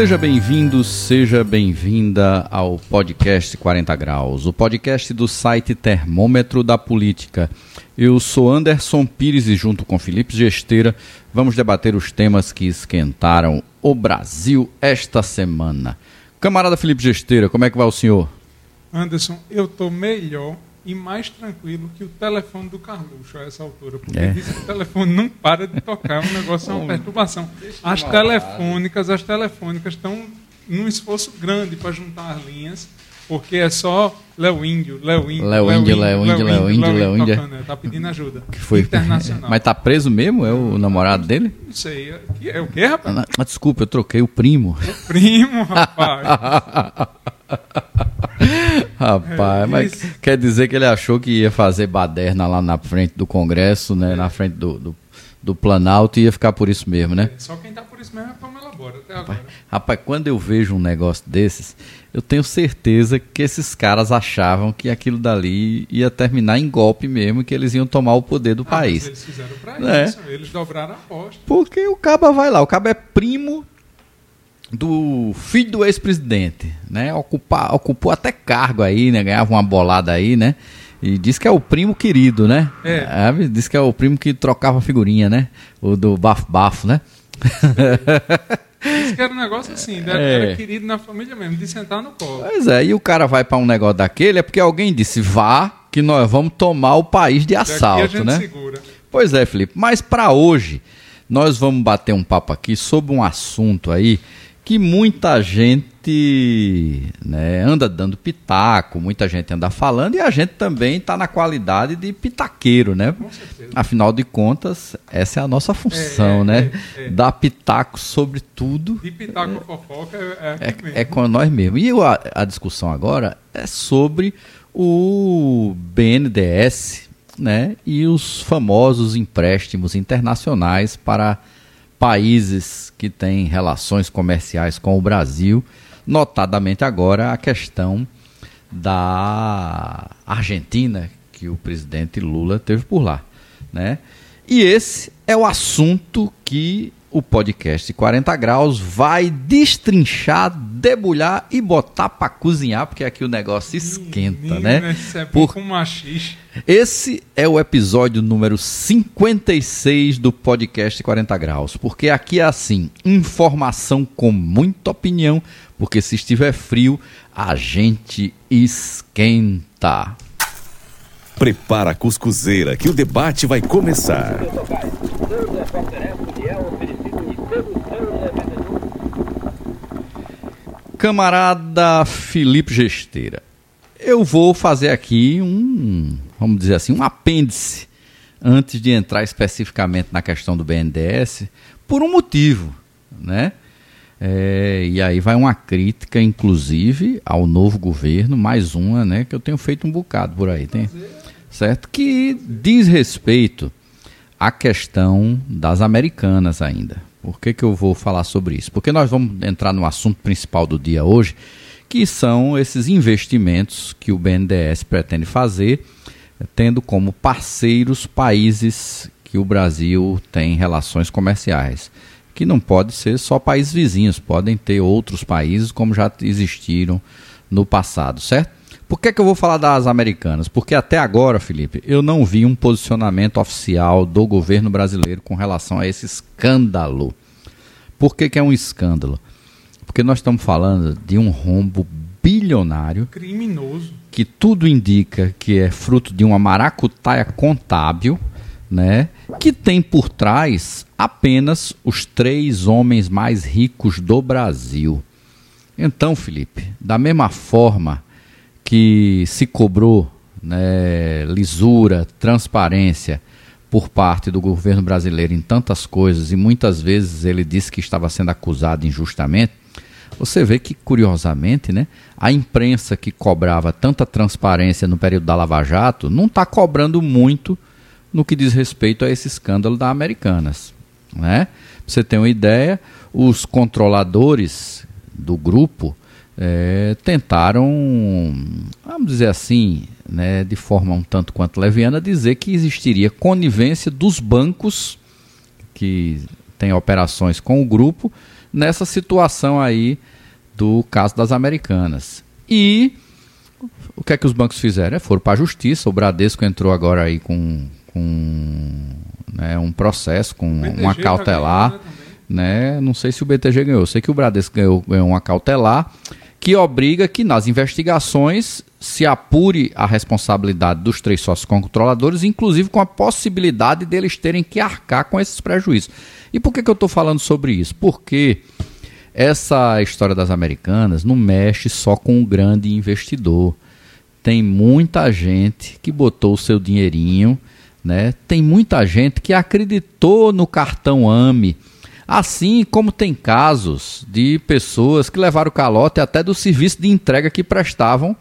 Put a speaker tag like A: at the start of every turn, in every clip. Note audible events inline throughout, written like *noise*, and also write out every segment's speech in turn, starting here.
A: Seja bem-vindo, seja bem-vinda ao podcast 40 Graus, o podcast do site Termômetro da Política. Eu sou Anderson Pires e, junto com Felipe Gesteira, vamos debater os temas que esquentaram o Brasil esta semana. Camarada Felipe Gesteira, como é que vai o senhor?
B: Anderson, eu estou melhor e mais tranquilo que o telefone do Carluxo a essa altura, porque
A: É.
B: disse que o telefone não para de tocar, o negócio é uma perturbação. As telefônicas, as telefônicas estão num esforço grande para juntar as linhas, porque é só Léo Índio, Léo Índio,
A: Léo Índio, Léo Índio, Léo Índio, Léo Índio.
B: tocando? Tá pedindo ajuda.
A: Que foi?
B: Internacional.
A: Mas tá preso mesmo? É o namorado dele?
B: Não sei, é, é o quê, rapaz?
A: Ah, desculpa, eu troquei o primo.
B: Primo, rapaz. *laughs*
A: Rapaz,
B: É,
A: mas quer dizer que ele achou que ia fazer baderna lá na frente do Congresso, né? Na frente do, do, do Planalto e ia ficar por isso mesmo, né?
B: Só quem tá por isso mesmo é Pamela Bora, até agora.
A: Rapaz, quando eu vejo um negócio desses, eu tenho certeza que esses caras achavam que aquilo dali ia terminar em golpe mesmo, que eles iam tomar o poder do
B: Ah, mas
A: país.
B: eles fizeram pra
A: É.
B: isso, eles dobraram a aposta.
A: Porque o Caba vai lá, o Caba é primo do filho do ex-presidente, né? Ocupa, ocupou até cargo aí, né? Ganhava uma bolada aí, né? E diz que é o primo querido, né?
B: É.
A: Sabe? Diz que é o primo que trocava figurinha, né? O do bafo-bafo, né? *laughs*
B: Isso que era um negócio assim, era,
A: É.
B: era querido na família mesmo, de sentar no colo.
A: Pois é, e o cara vai pra um negócio daquele, é porque alguém disse, vá, que nós vamos tomar o país de assalto, né?
B: segura.
A: Pois é, Felipe. Mas para hoje, nós vamos bater um papo aqui sobre um assunto aí que muita gente né, anda dando pitaco, muita gente anda falando e a gente também está na qualidade de pitaqueiro, né? Afinal de contas, essa é a nossa função,
B: É, é,
A: né?
B: é, é.
A: Dar pitaco sobre tudo
B: De pitaco fofoca é, é
A: é,
B: mesmo.
A: é com nós mesmos. E a, a discussão agora é sobre o BNDES né, e os famosos empréstimos internacionais para países que têm relações comerciais com o Brasil, notadamente agora a questão da Argentina, que o presidente Lula teve por lá. Né? E esse é o assunto que o podcast 40 Graus vai destrinchar, debulhar e botar para cozinhar, porque aqui o negócio esquenta,
B: Menino,
A: né?
B: Isso é
A: Por-
B: com machixe.
A: Esse é o episódio número 56 do podcast 40 Graus, porque aqui é assim, informação com muita opinião, porque se estiver frio, a gente esquenta.
C: Prepara a cuscuzeira que o debate vai começar.
A: Camarada Felipe Gesteira, eu vou fazer aqui um, vamos dizer assim, um apêndice antes de entrar especificamente na questão do BNDES, por um motivo, né? É, e aí vai uma crítica, inclusive, ao novo governo, mais uma, né? Que eu tenho feito um bocado por aí, tem, certo? Que diz respeito à questão das americanas ainda. Por que, que eu vou falar sobre isso? Porque nós vamos entrar no assunto principal do dia hoje, que são esses investimentos que o BNDES pretende fazer, tendo como parceiros países que o Brasil tem relações comerciais. Que não pode ser só países vizinhos, podem ter outros países como já existiram no passado, certo? Por que, que eu vou falar das americanas? Porque até agora, Felipe, eu não vi um posicionamento oficial do governo brasileiro com relação a esse escândalo. Por que, que é um escândalo? Porque nós estamos falando de um rombo bilionário
B: Criminoso.
A: que tudo indica que é fruto de uma maracutaia contábil, né? Que tem por trás apenas os três homens mais ricos do Brasil. Então, Felipe, da mesma forma que se cobrou né, lisura, transparência por parte do governo brasileiro em tantas coisas e muitas vezes ele disse que estava sendo acusado injustamente, você vê que, curiosamente, né, a imprensa que cobrava tanta transparência no período da Lava Jato não está cobrando muito no que diz respeito a esse escândalo da Americanas. Né? Pra você ter uma ideia, os controladores do grupo eh, tentaram, vamos dizer assim, né, de forma um tanto quanto leviana, dizer que existiria conivência dos bancos que têm operações com o grupo nessa situação aí do caso das Americanas. E o que é que os bancos fizeram? É, foram para a justiça, o Bradesco entrou agora aí com, com né, um processo, com uma cautelar. Né, né? Não sei se o BTG ganhou, sei que o Bradesco ganhou, ganhou uma cautelar que obriga que nas investigações se apure a responsabilidade dos três sócios controladores, inclusive com a possibilidade deles terem que arcar com esses prejuízos. E por que, que eu estou falando sobre isso? Porque essa história das americanas não mexe só com um grande investidor. Tem muita gente que botou o seu dinheirinho, né? tem muita gente que acreditou no cartão AME Assim como tem casos de pessoas que levaram calote até do serviço de entrega que prestavam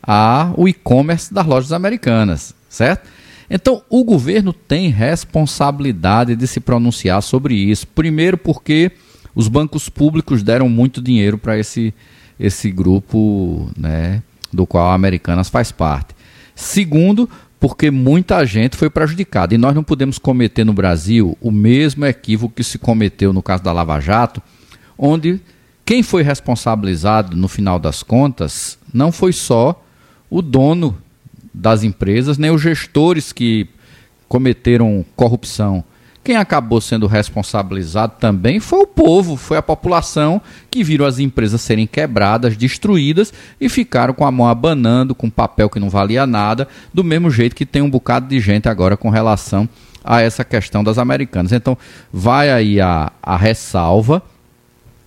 A: ao e-commerce das lojas americanas, certo? Então, o governo tem responsabilidade de se pronunciar sobre isso. Primeiro, porque os bancos públicos deram muito dinheiro para esse, esse grupo né, do qual a Americanas faz parte. Segundo, porque muita gente foi prejudicada. E nós não podemos cometer no Brasil o mesmo equívoco que se cometeu no caso da Lava Jato, onde quem foi responsabilizado no final das contas não foi só o dono das empresas, nem os gestores que cometeram corrupção, quem acabou sendo responsabilizado também foi o povo, foi a população que viram as empresas serem quebradas, destruídas e ficaram com a mão abanando, com papel que não valia nada, do mesmo jeito que tem um bocado de gente agora com relação a essa questão das americanas. Então, vai aí a, a ressalva.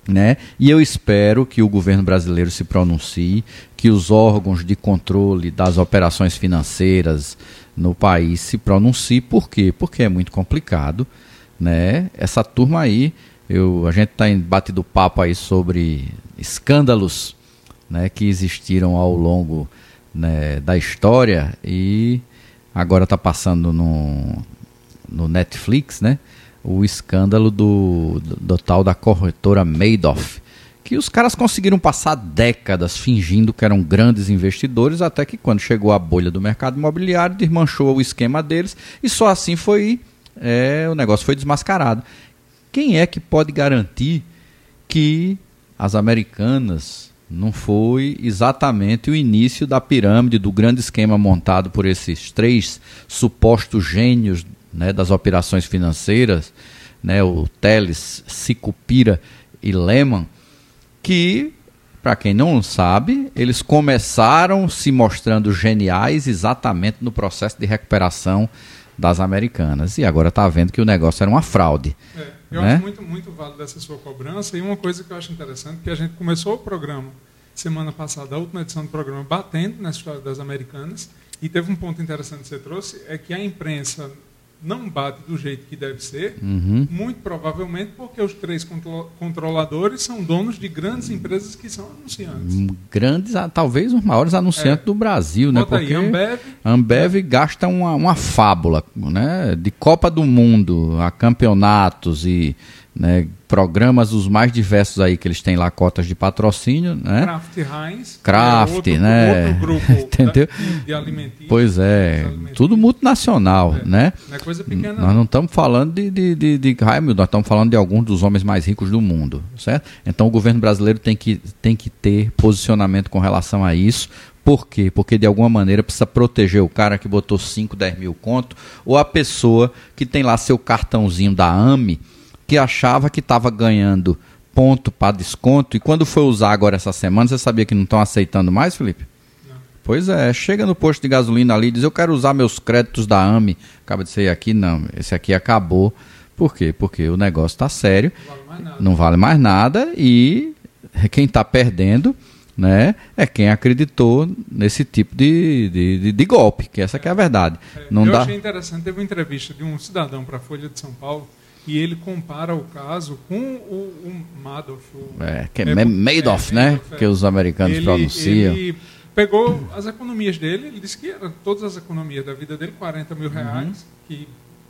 A: Né? E eu espero que o governo brasileiro se pronuncie, que os órgãos de controle das operações financeiras, no país se pronuncie. Por quê? Porque é muito complicado. Né? Essa turma aí, eu, a gente está batido papo aí sobre escândalos né, que existiram ao longo né, da história e agora está passando no, no Netflix né, o escândalo do, do, do tal da corretora Madoff que os caras conseguiram passar décadas fingindo que eram grandes investidores, até que quando chegou a bolha do mercado imobiliário, desmanchou o esquema deles e só assim foi é, o negócio foi desmascarado. Quem é que pode garantir que as americanas não foi exatamente o início da pirâmide, do grande esquema montado por esses três supostos gênios né, das operações financeiras, né, o Teles, Sicupira e Lehman, que, para quem não sabe, eles começaram se mostrando geniais exatamente no processo de recuperação das americanas. E agora está vendo que o negócio era uma fraude.
B: É, eu né? acho muito, muito válido essa sua cobrança. E uma coisa que eu acho interessante, que a gente começou o programa semana passada, a última edição do programa, batendo na história das americanas. E teve um ponto interessante que você trouxe, é que a imprensa não bate do jeito que deve ser, uhum. muito provavelmente porque os três controladores são donos de grandes empresas que são anunciantes. Hum,
A: grandes, ah, talvez os maiores anunciantes é. do Brasil, né?
B: Bota porque aí, Ambev,
A: Ambev é. gasta uma, uma fábula, né? De Copa do Mundo a campeonatos e né, programas os mais diversos aí que eles têm lá cotas de patrocínio, né?
B: Kraft Heinz,
A: Kraft, é outro,
B: né? Outro grupo *laughs*
A: Entendeu?
B: de alimentícios.
A: Pois é, tudo multinacional,
B: é.
A: né?
B: Não é coisa pequena.
A: Nós não estamos falando de, de, de, de nós estamos falando de alguns dos homens mais ricos do mundo, certo? Então o governo brasileiro tem que, tem que ter posicionamento com relação a isso, por quê? Porque de alguma maneira precisa proteger o cara que botou 5, 10 mil conto, ou a pessoa que tem lá seu cartãozinho da AME, que achava que estava ganhando ponto para desconto e quando foi usar agora essa semana, você sabia que não estão aceitando mais, Felipe? Não. Pois é, chega no posto de gasolina ali e diz: Eu quero usar meus créditos da AME. Acaba de ser aqui, não, esse aqui acabou. Por quê? Porque o negócio está sério, não vale, não vale mais nada e quem está perdendo né, é quem acreditou nesse tipo de, de, de, de golpe, que essa é. que é a verdade.
B: É,
A: não
B: eu
A: dá...
B: achei interessante, teve uma entrevista de um cidadão para a Folha de São Paulo e ele compara o caso com o, o Madoff. O,
A: é, que é, é Madoff, é, né? Madoff, é. Que os americanos ele, pronunciam.
B: Ele pegou as economias dele, ele disse que eram todas as economias da vida dele, 40 mil reais, uhum. que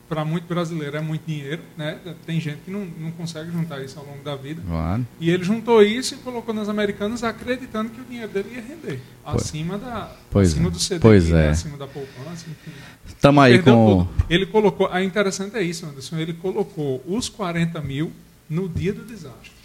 B: para muito brasileiro é muito dinheiro, né? Tem gente que não, não consegue juntar isso ao longo da vida.
A: Claro.
B: E ele juntou isso e colocou nas americanas acreditando que o dinheiro dele ia render. Pois. Acima, da, acima
A: é.
B: do CDI, né?
A: é.
B: acima da poupança, enfim.
A: Estamos aí com...
B: Ele colocou... A interessante é isso, Anderson. Ele colocou os 40 mil no dia do desastre.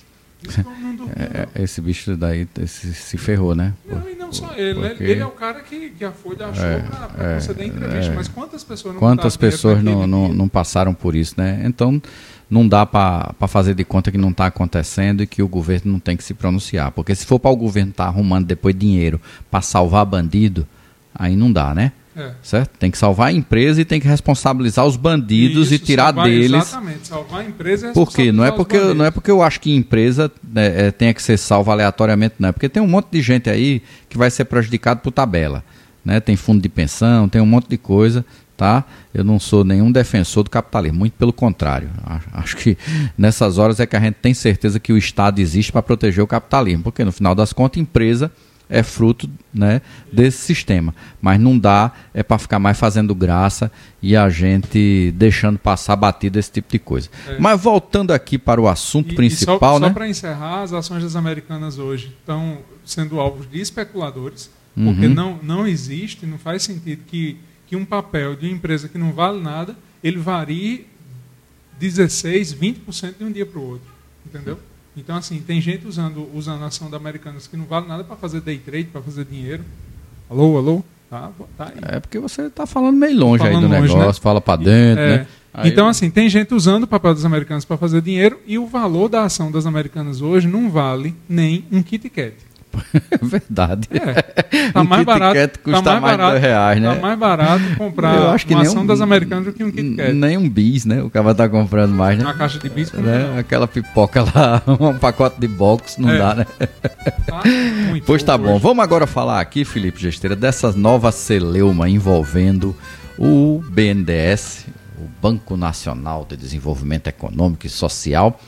A: É, é, esse bicho daí esse, se ferrou, né?
B: Não, e não só ele, né? Ele é o cara que, que a Folha achou é, para é, conceder entrevista. É, mas quantas pessoas não
A: Quantas pessoas não, não, não, passaram por isso, né? Então, não dá para fazer de conta que não está acontecendo e que o governo não tem que se pronunciar. Porque se for para o governo estar tá arrumando depois dinheiro para salvar bandido, aí não dá, né? É. Certo? Tem que salvar a empresa e tem que responsabilizar os bandidos Isso, e tirar salvar, deles.
B: Exatamente, salvar a empresa
A: e Por quê? Não é porque, não é porque eu acho que empresa né, é, tenha que ser salva aleatoriamente, não. É porque tem um monte de gente aí que vai ser prejudicado por tabela. Né? Tem fundo de pensão, tem um monte de coisa. Tá? Eu não sou nenhum defensor do capitalismo, muito pelo contrário. Acho que nessas horas é que a gente tem certeza que o Estado existe para proteger o capitalismo, porque no final das contas, empresa é fruto né, desse sistema. Mas não dá é para ficar mais fazendo graça e a gente deixando passar batido esse tipo de coisa. É. Mas voltando aqui para o assunto e, principal. E só,
B: né?
A: só
B: para encerrar, as ações das americanas hoje estão sendo alvos de especuladores, porque uhum. não, não existe, não faz sentido que, que um papel de uma empresa que não vale nada, ele varie 16, 20% de um dia para o outro. Entendeu? Então, assim, tem gente usando, usando a ação da Americanas que não vale nada para fazer day trade, para fazer dinheiro. Alô, alô? Tá,
A: tá aí. É porque você está falando meio longe falando aí do longe, negócio, né? fala para dentro, é. né?
B: Aí então, assim, tem gente usando o papel das americanas para fazer dinheiro e o valor da ação das americanas hoje não vale nem um Kit Kat.
A: É *laughs* verdade.
B: É. *laughs* Tá um mais barato.
A: custa tá mais, mais barato, reais, né?
B: Tá mais barato comprar Eu acho que uma ação um, das americanas do que um Kit Kat.
A: Nem um bis, né? O cara tá comprando mais, né?
B: Uma caixa de bis.
A: Né? Aquela pipoca lá, *laughs* um pacote de box, não é. dá, né? Tá pois tá bom. Hoje. Vamos agora falar aqui, Felipe Gesteira, dessa nova celeuma envolvendo o BNDES, o Banco Nacional de Desenvolvimento Econômico e Social,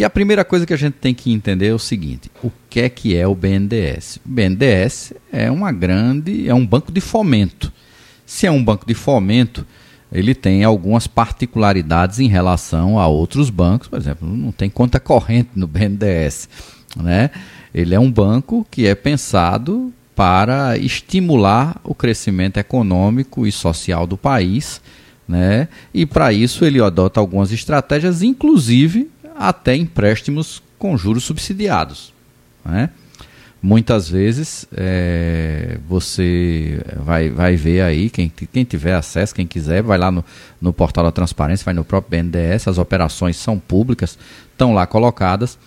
A: que a primeira coisa que a gente tem que entender é o seguinte: o que é que é o BNDES? O BNDES é uma grande, é um banco de fomento. Se é um banco de fomento, ele tem algumas particularidades em relação a outros bancos, por exemplo, não tem conta corrente no BNDES, né? Ele é um banco que é pensado para estimular o crescimento econômico e social do país, né? E para isso ele adota algumas estratégias, inclusive até empréstimos com juros subsidiados. Né? Muitas vezes é, você vai, vai ver aí, quem, quem tiver acesso, quem quiser, vai lá no, no portal da transparência, vai no próprio BNDES, as operações são públicas, estão lá colocadas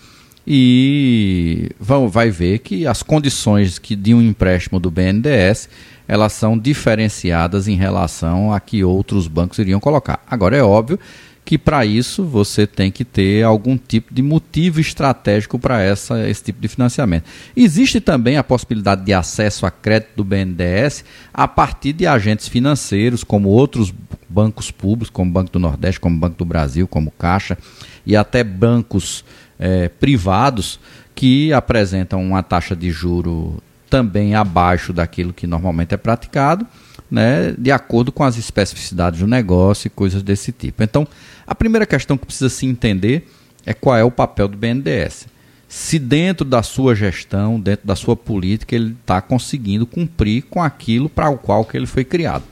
A: e vão, vai ver que as condições que, de um empréstimo do BNDES elas são diferenciadas em relação a que outros bancos iriam colocar. Agora é óbvio que para isso você tem que ter algum tipo de motivo estratégico para esse tipo de financiamento. Existe também a possibilidade de acesso a crédito do BNDES a partir de agentes financeiros, como outros bancos públicos, como o Banco do Nordeste, como o Banco do Brasil, como Caixa, e até bancos é, privados que apresentam uma taxa de juro também abaixo daquilo que normalmente é praticado né, de acordo com as especificidades do negócio e coisas desse tipo. Então, a primeira questão que precisa se entender é qual é o papel do BNDES. Se dentro da sua gestão, dentro da sua política, ele está conseguindo cumprir com aquilo para o qual que ele foi criado.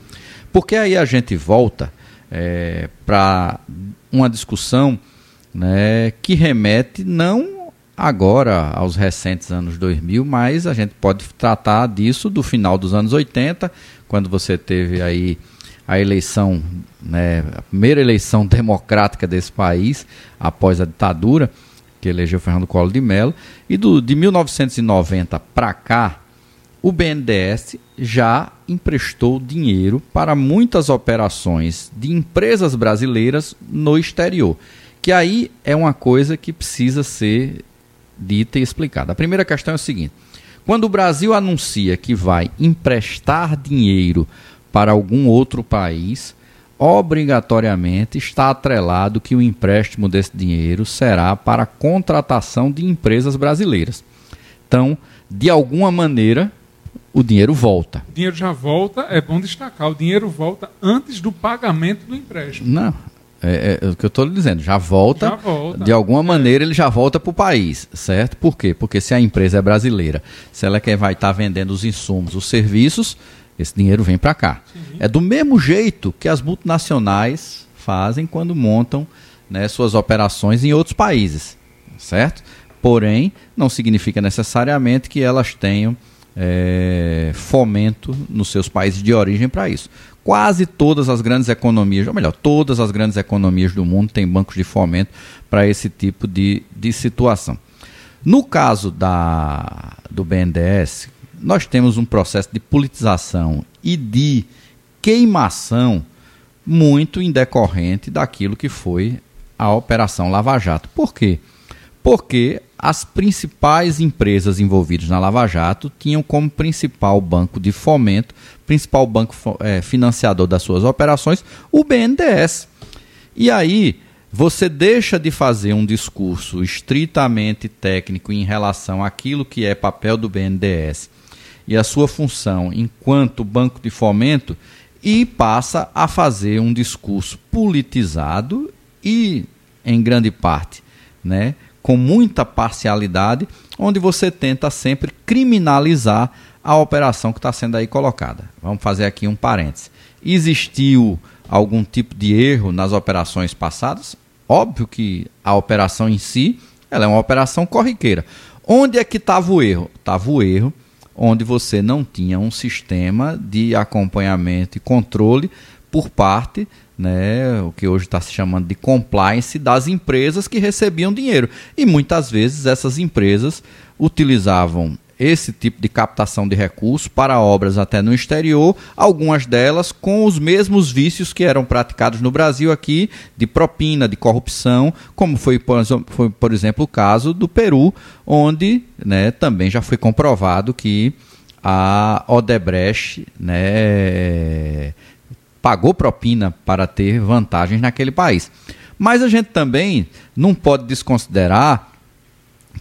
A: Porque aí a gente volta é, para uma discussão né, que remete não agora aos recentes anos 2000, mas a gente pode tratar disso do final dos anos 80, quando você teve aí a eleição, né, a primeira eleição *laughs* democrática desse país após a ditadura, que elegeu Fernando Collor de Mello, e do, de 1990 para cá, o BNDES já emprestou dinheiro para muitas operações de empresas brasileiras no exterior. Que aí é uma coisa que precisa ser dita e explicada. A primeira questão é o seguinte: quando o Brasil anuncia que vai emprestar dinheiro para algum outro país, obrigatoriamente está atrelado que o empréstimo desse dinheiro será para a contratação de empresas brasileiras. Então, de alguma maneira, o dinheiro volta.
B: O dinheiro já volta, é bom destacar, o dinheiro volta antes do pagamento do empréstimo.
A: Não, é, é, é, o que eu estou lhe dizendo, já volta, já volta, de alguma maneira ele já volta para o país, certo? Por quê? Porque se a empresa é brasileira, se ela quer vai estar tá vendendo os insumos, os serviços, esse dinheiro vem para cá. Sim. É do mesmo jeito que as multinacionais fazem quando montam né, suas operações em outros países, certo? Porém, não significa necessariamente que elas tenham é, fomento nos seus países de origem para isso. Quase todas as grandes economias, ou melhor, todas as grandes economias do mundo têm bancos de fomento para esse tipo de, de situação. No caso da, do BNDES, nós temos um processo de politização e de queimação muito indecorrente daquilo que foi a Operação Lava Jato. Por quê? Porque as principais empresas envolvidas na Lava Jato tinham como principal banco de fomento, principal banco é, financiador das suas operações, o BNDES. E aí você deixa de fazer um discurso estritamente técnico em relação àquilo que é papel do BNDES e a sua função enquanto banco de fomento e passa a fazer um discurso politizado e, em grande parte, né, com muita parcialidade, onde você tenta sempre criminalizar a operação que está sendo aí colocada. Vamos fazer aqui um parêntese. Existiu algum tipo de erro nas operações passadas? Óbvio que a operação em si ela é uma operação corriqueira. Onde é que estava o erro? Estava o erro onde você não tinha um sistema de acompanhamento e controle por parte né, o que hoje está se chamando de compliance das empresas que recebiam dinheiro. E muitas vezes essas empresas utilizavam esse tipo de captação de recursos para obras até no exterior, algumas delas com os mesmos vícios que eram praticados no Brasil aqui, de propina, de corrupção, como foi, por, foi, por exemplo, o caso do Peru, onde né, também já foi comprovado que a Odebrecht né, pagou propina para ter vantagens naquele país. Mas a gente também não pode desconsiderar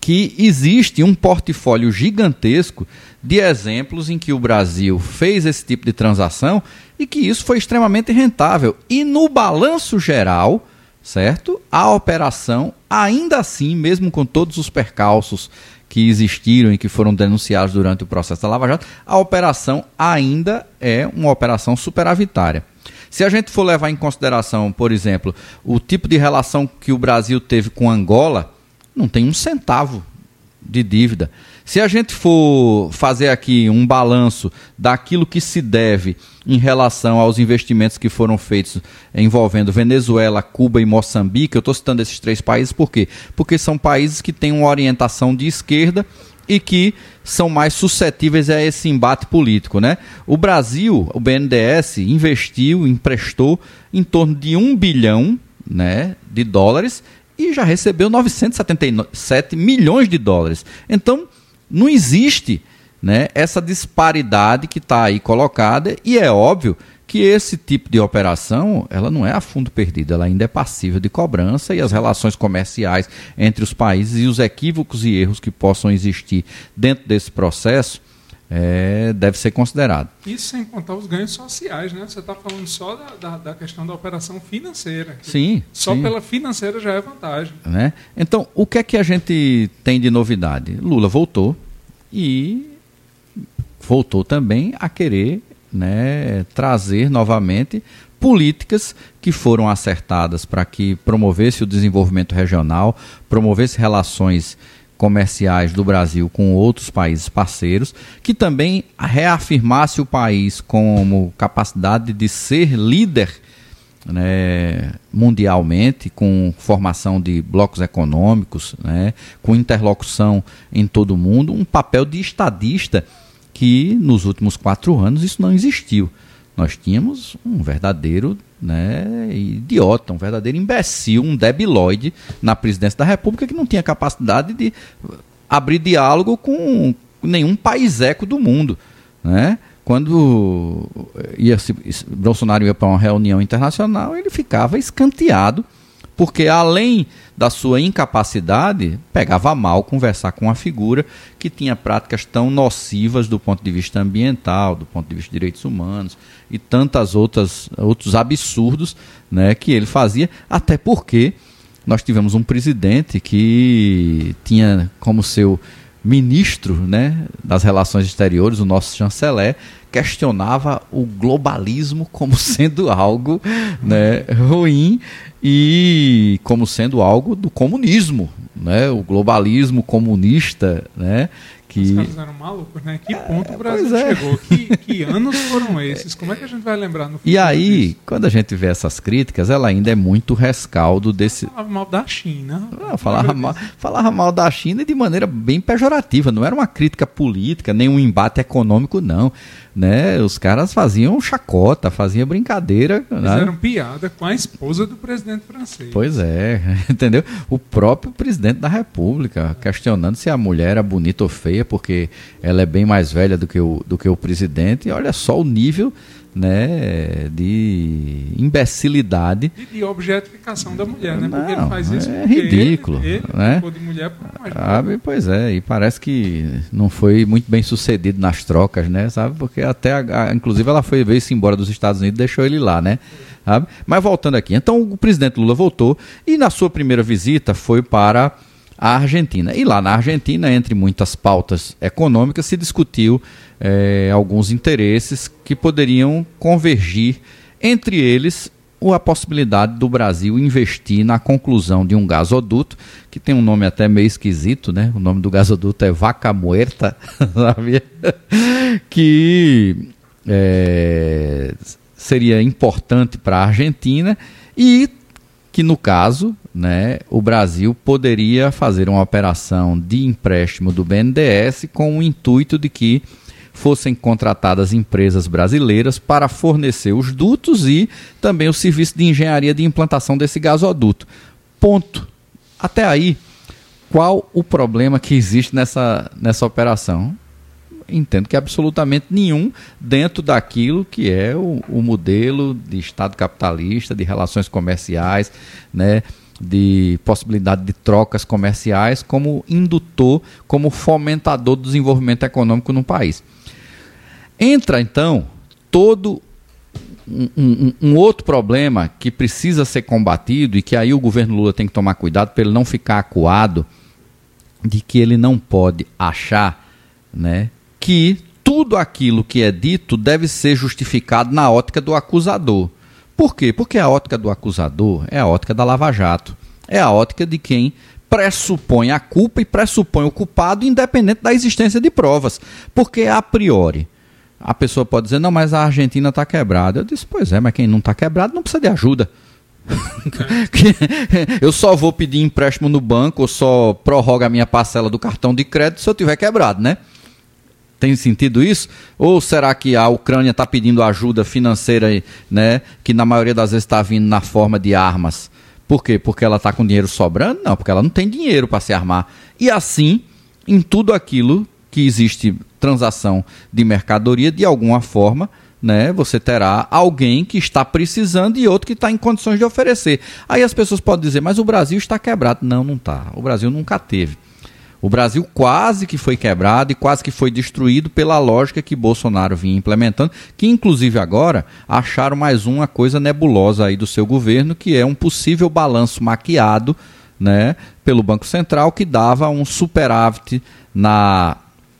A: que existe um portfólio gigantesco de exemplos em que o Brasil fez esse tipo de transação e que isso foi extremamente rentável. E no balanço geral, certo? A operação, ainda assim, mesmo com todos os percalços que existiram e que foram denunciados durante o processo da Lava Jato, a operação ainda é uma operação superavitária. Se a gente for levar em consideração, por exemplo, o tipo de relação que o Brasil teve com Angola, não tem um centavo de dívida. Se a gente for fazer aqui um balanço daquilo que se deve em relação aos investimentos que foram feitos envolvendo Venezuela, Cuba e Moçambique, eu estou citando esses três países por quê? Porque são países que têm uma orientação de esquerda e que são mais suscetíveis a esse embate político. Né? O Brasil, o BNDES, investiu, emprestou em torno de um bilhão né, de dólares e já recebeu 977 milhões de dólares. Então, não existe né, essa disparidade que está aí colocada, e é óbvio que esse tipo de operação ela não é a fundo perdido, ela ainda é passível de cobrança e as relações comerciais entre os países e os equívocos e erros que possam existir dentro desse processo é, deve ser considerado.
B: Isso sem contar os ganhos sociais, né? Você está falando só da, da, da, questão da operação financeira.
A: Sim.
B: Só
A: sim.
B: pela financeira já é vantagem.
A: Né? Então, o que é que a gente tem de novidade? Lula voltou e voltou também a querer né, trazer novamente políticas que foram acertadas para que promovesse o desenvolvimento regional, promovesse relações comerciais do Brasil com outros países parceiros, que também reafirmasse o país como capacidade de ser líder né, mundialmente, com formação de blocos econômicos, né, com interlocução em todo o mundo, um papel de estadista que nos últimos quatro anos isso não existiu. Nós tínhamos um verdadeiro né, idiota, um verdadeiro imbecil, um debilóide na presidência da República que não tinha capacidade de abrir diálogo com nenhum país eco do mundo. Né? Quando ia, Bolsonaro ia para uma reunião internacional, ele ficava escanteado porque além da sua incapacidade, pegava mal conversar com uma figura que tinha práticas tão nocivas do ponto de vista ambiental, do ponto de vista de direitos humanos e tantas outras outros absurdos, né, que ele fazia, até porque nós tivemos um presidente que tinha como seu ministro né, das Relações Exteriores, o nosso chanceler, questionava o globalismo como *laughs* sendo algo né, ruim e como sendo algo do comunismo, né, o globalismo comunista, né,
B: que... Os caras eram malucos, né? Que ponto é, o Brasil é. chegou? Que, que, anos foram esses? Como é que a gente vai lembrar no futuro?
A: E aí, disso? quando a gente vê essas críticas, ela ainda é muito rescaldo desse.
B: Falava mal da China.
A: Ah, falava, mal, falava mal da China de maneira bem pejorativa. Não era uma crítica política, nem um embate econômico, não né? Os caras faziam chacota, faziam brincadeira.
B: Fizeram né? piada com a esposa do presidente francês.
A: Pois é, *laughs* entendeu? O próprio presidente da República questionando se a mulher era bonita ou feia, porque ela é bem mais velha do que o, do que o presidente. E olha só o nível né, de imbecilidade.
B: E de objetificação da mulher, né? Porque
A: não,
B: ele faz isso
A: é ridículo,
B: ele, ele
A: né?
B: de mulher por
A: sabe, Pois é, e parece que não foi muito bem sucedido nas trocas, né? Sabe? Porque até, a, inclusive, ela foi veio-se embora dos Estados Unidos e deixou ele lá, né? Sabe? Mas voltando aqui, então o presidente Lula voltou e na sua primeira visita foi para a Argentina. E lá na Argentina, entre muitas pautas econômicas, se discutiu é, alguns interesses que poderiam convergir, entre eles a possibilidade do Brasil investir na conclusão de um gasoduto, que tem um nome até meio esquisito, né? O nome do gasoduto é Vaca Muerta, *laughs* que é, seria importante para a Argentina e que no caso, né, o Brasil poderia fazer uma operação de empréstimo do BNDES com o intuito de que fossem contratadas empresas brasileiras para fornecer os dutos e também o serviço de engenharia de implantação desse gasoduto. Ponto. Até aí, qual o problema que existe nessa, nessa operação? entendo que absolutamente nenhum dentro daquilo que é o, o modelo de Estado capitalista, de relações comerciais, né, de possibilidade de trocas comerciais como indutor, como fomentador do desenvolvimento econômico no país. Entra então todo um, um, um, outro problema que precisa ser combatido e que aí o governo Lula tem que tomar cuidado para ele não ficar acuado de que ele não pode achar né, que tudo aquilo que é dito deve ser justificado na ótica do acusador. Por quê? Porque a ótica do acusador é a ótica da Lava Jato. É a ótica de quem pressupõe a culpa e pressupõe o culpado, independente da existência de provas. Porque, a priori, a pessoa pode dizer: não, mas a Argentina está quebrada. Eu disse: pois é, mas quem não está quebrado não precisa de ajuda. *laughs* eu só vou pedir empréstimo no banco ou só prorroga a minha parcela do cartão de crédito se eu tiver quebrado, né? Tem sentido isso? Ou será que a Ucrânia está pedindo ajuda financeira, né, que na maioria das vezes está vindo na forma de armas? Por quê? Porque ela está com dinheiro sobrando? Não, porque ela não tem dinheiro para se armar. E assim, em tudo aquilo que existe transação de mercadoria, de alguma forma, né, você terá alguém que está precisando e outro que está em condições de oferecer. Aí as pessoas podem dizer, mas o Brasil está quebrado. Não, não está. O Brasil nunca teve. O Brasil quase que foi quebrado e quase que foi destruído pela lógica que Bolsonaro vinha implementando, que inclusive agora acharam mais uma coisa nebulosa aí do seu governo, que é um possível balanço maquiado né, pelo Banco Central, que dava um superávit na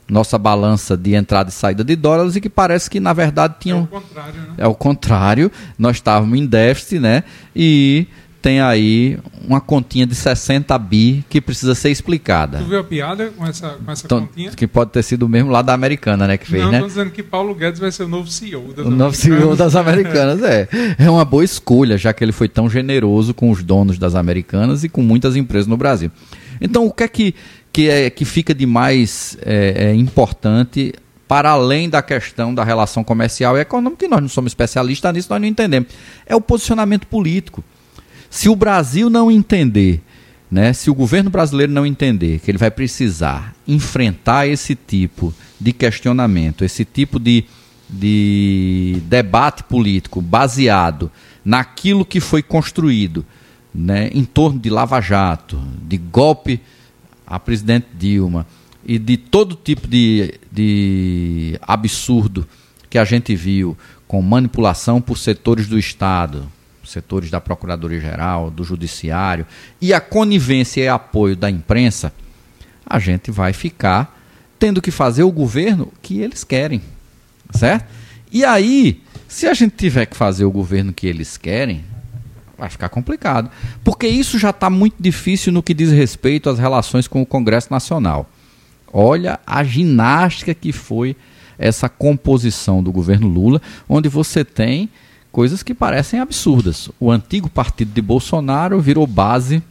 A: nossa balança de entrada e saída de dólares e que parece que na verdade tinham é o
B: contrário, né?
A: é o contrário nós estávamos em déficit né e tem aí uma continha de 60 bi que precisa ser explicada.
B: Tu viu a piada com essa, com essa
A: então,
B: continha?
A: Que pode ter sido o mesmo lá da Americana, né? Que fez,
B: Não,
A: né?
B: Não, dizendo que Paulo Guedes vai ser o novo CEO
A: das O novo CEO das Americanas, *laughs* é. É uma boa escolha, já que ele foi tão generoso com os donos das Americanas e com muitas empresas no Brasil. Então, o que é que, que, é, que fica de mais é, é importante para além da questão da relação comercial e econômica, que nós não somos especialistas nisso, nós não entendemos. É o posicionamento político. Se o Brasil não entender, né, se o governo brasileiro não entender que ele vai precisar enfrentar esse tipo de questionamento, esse tipo de, de debate político baseado naquilo que foi construído né, em torno de Lava Jato, de golpe a presidente Dilma e de todo tipo de, de absurdo que a gente viu com manipulação por setores do Estado, setores da Procuradoria-Geral, do Judiciário, e a conivência e apoio da imprensa, a gente vai ficar tendo que fazer o governo que eles querem, certo? E aí, se a gente tiver que fazer o governo que eles querem, vai ficar complicado. Porque isso já está muito difícil no que diz respeito às relações com o Congresso Nacional. Olha a ginástica que foi essa composição do governo Lula, onde você tem coisas que parecem absurdas. O antigo partido de Bolsonaro virou base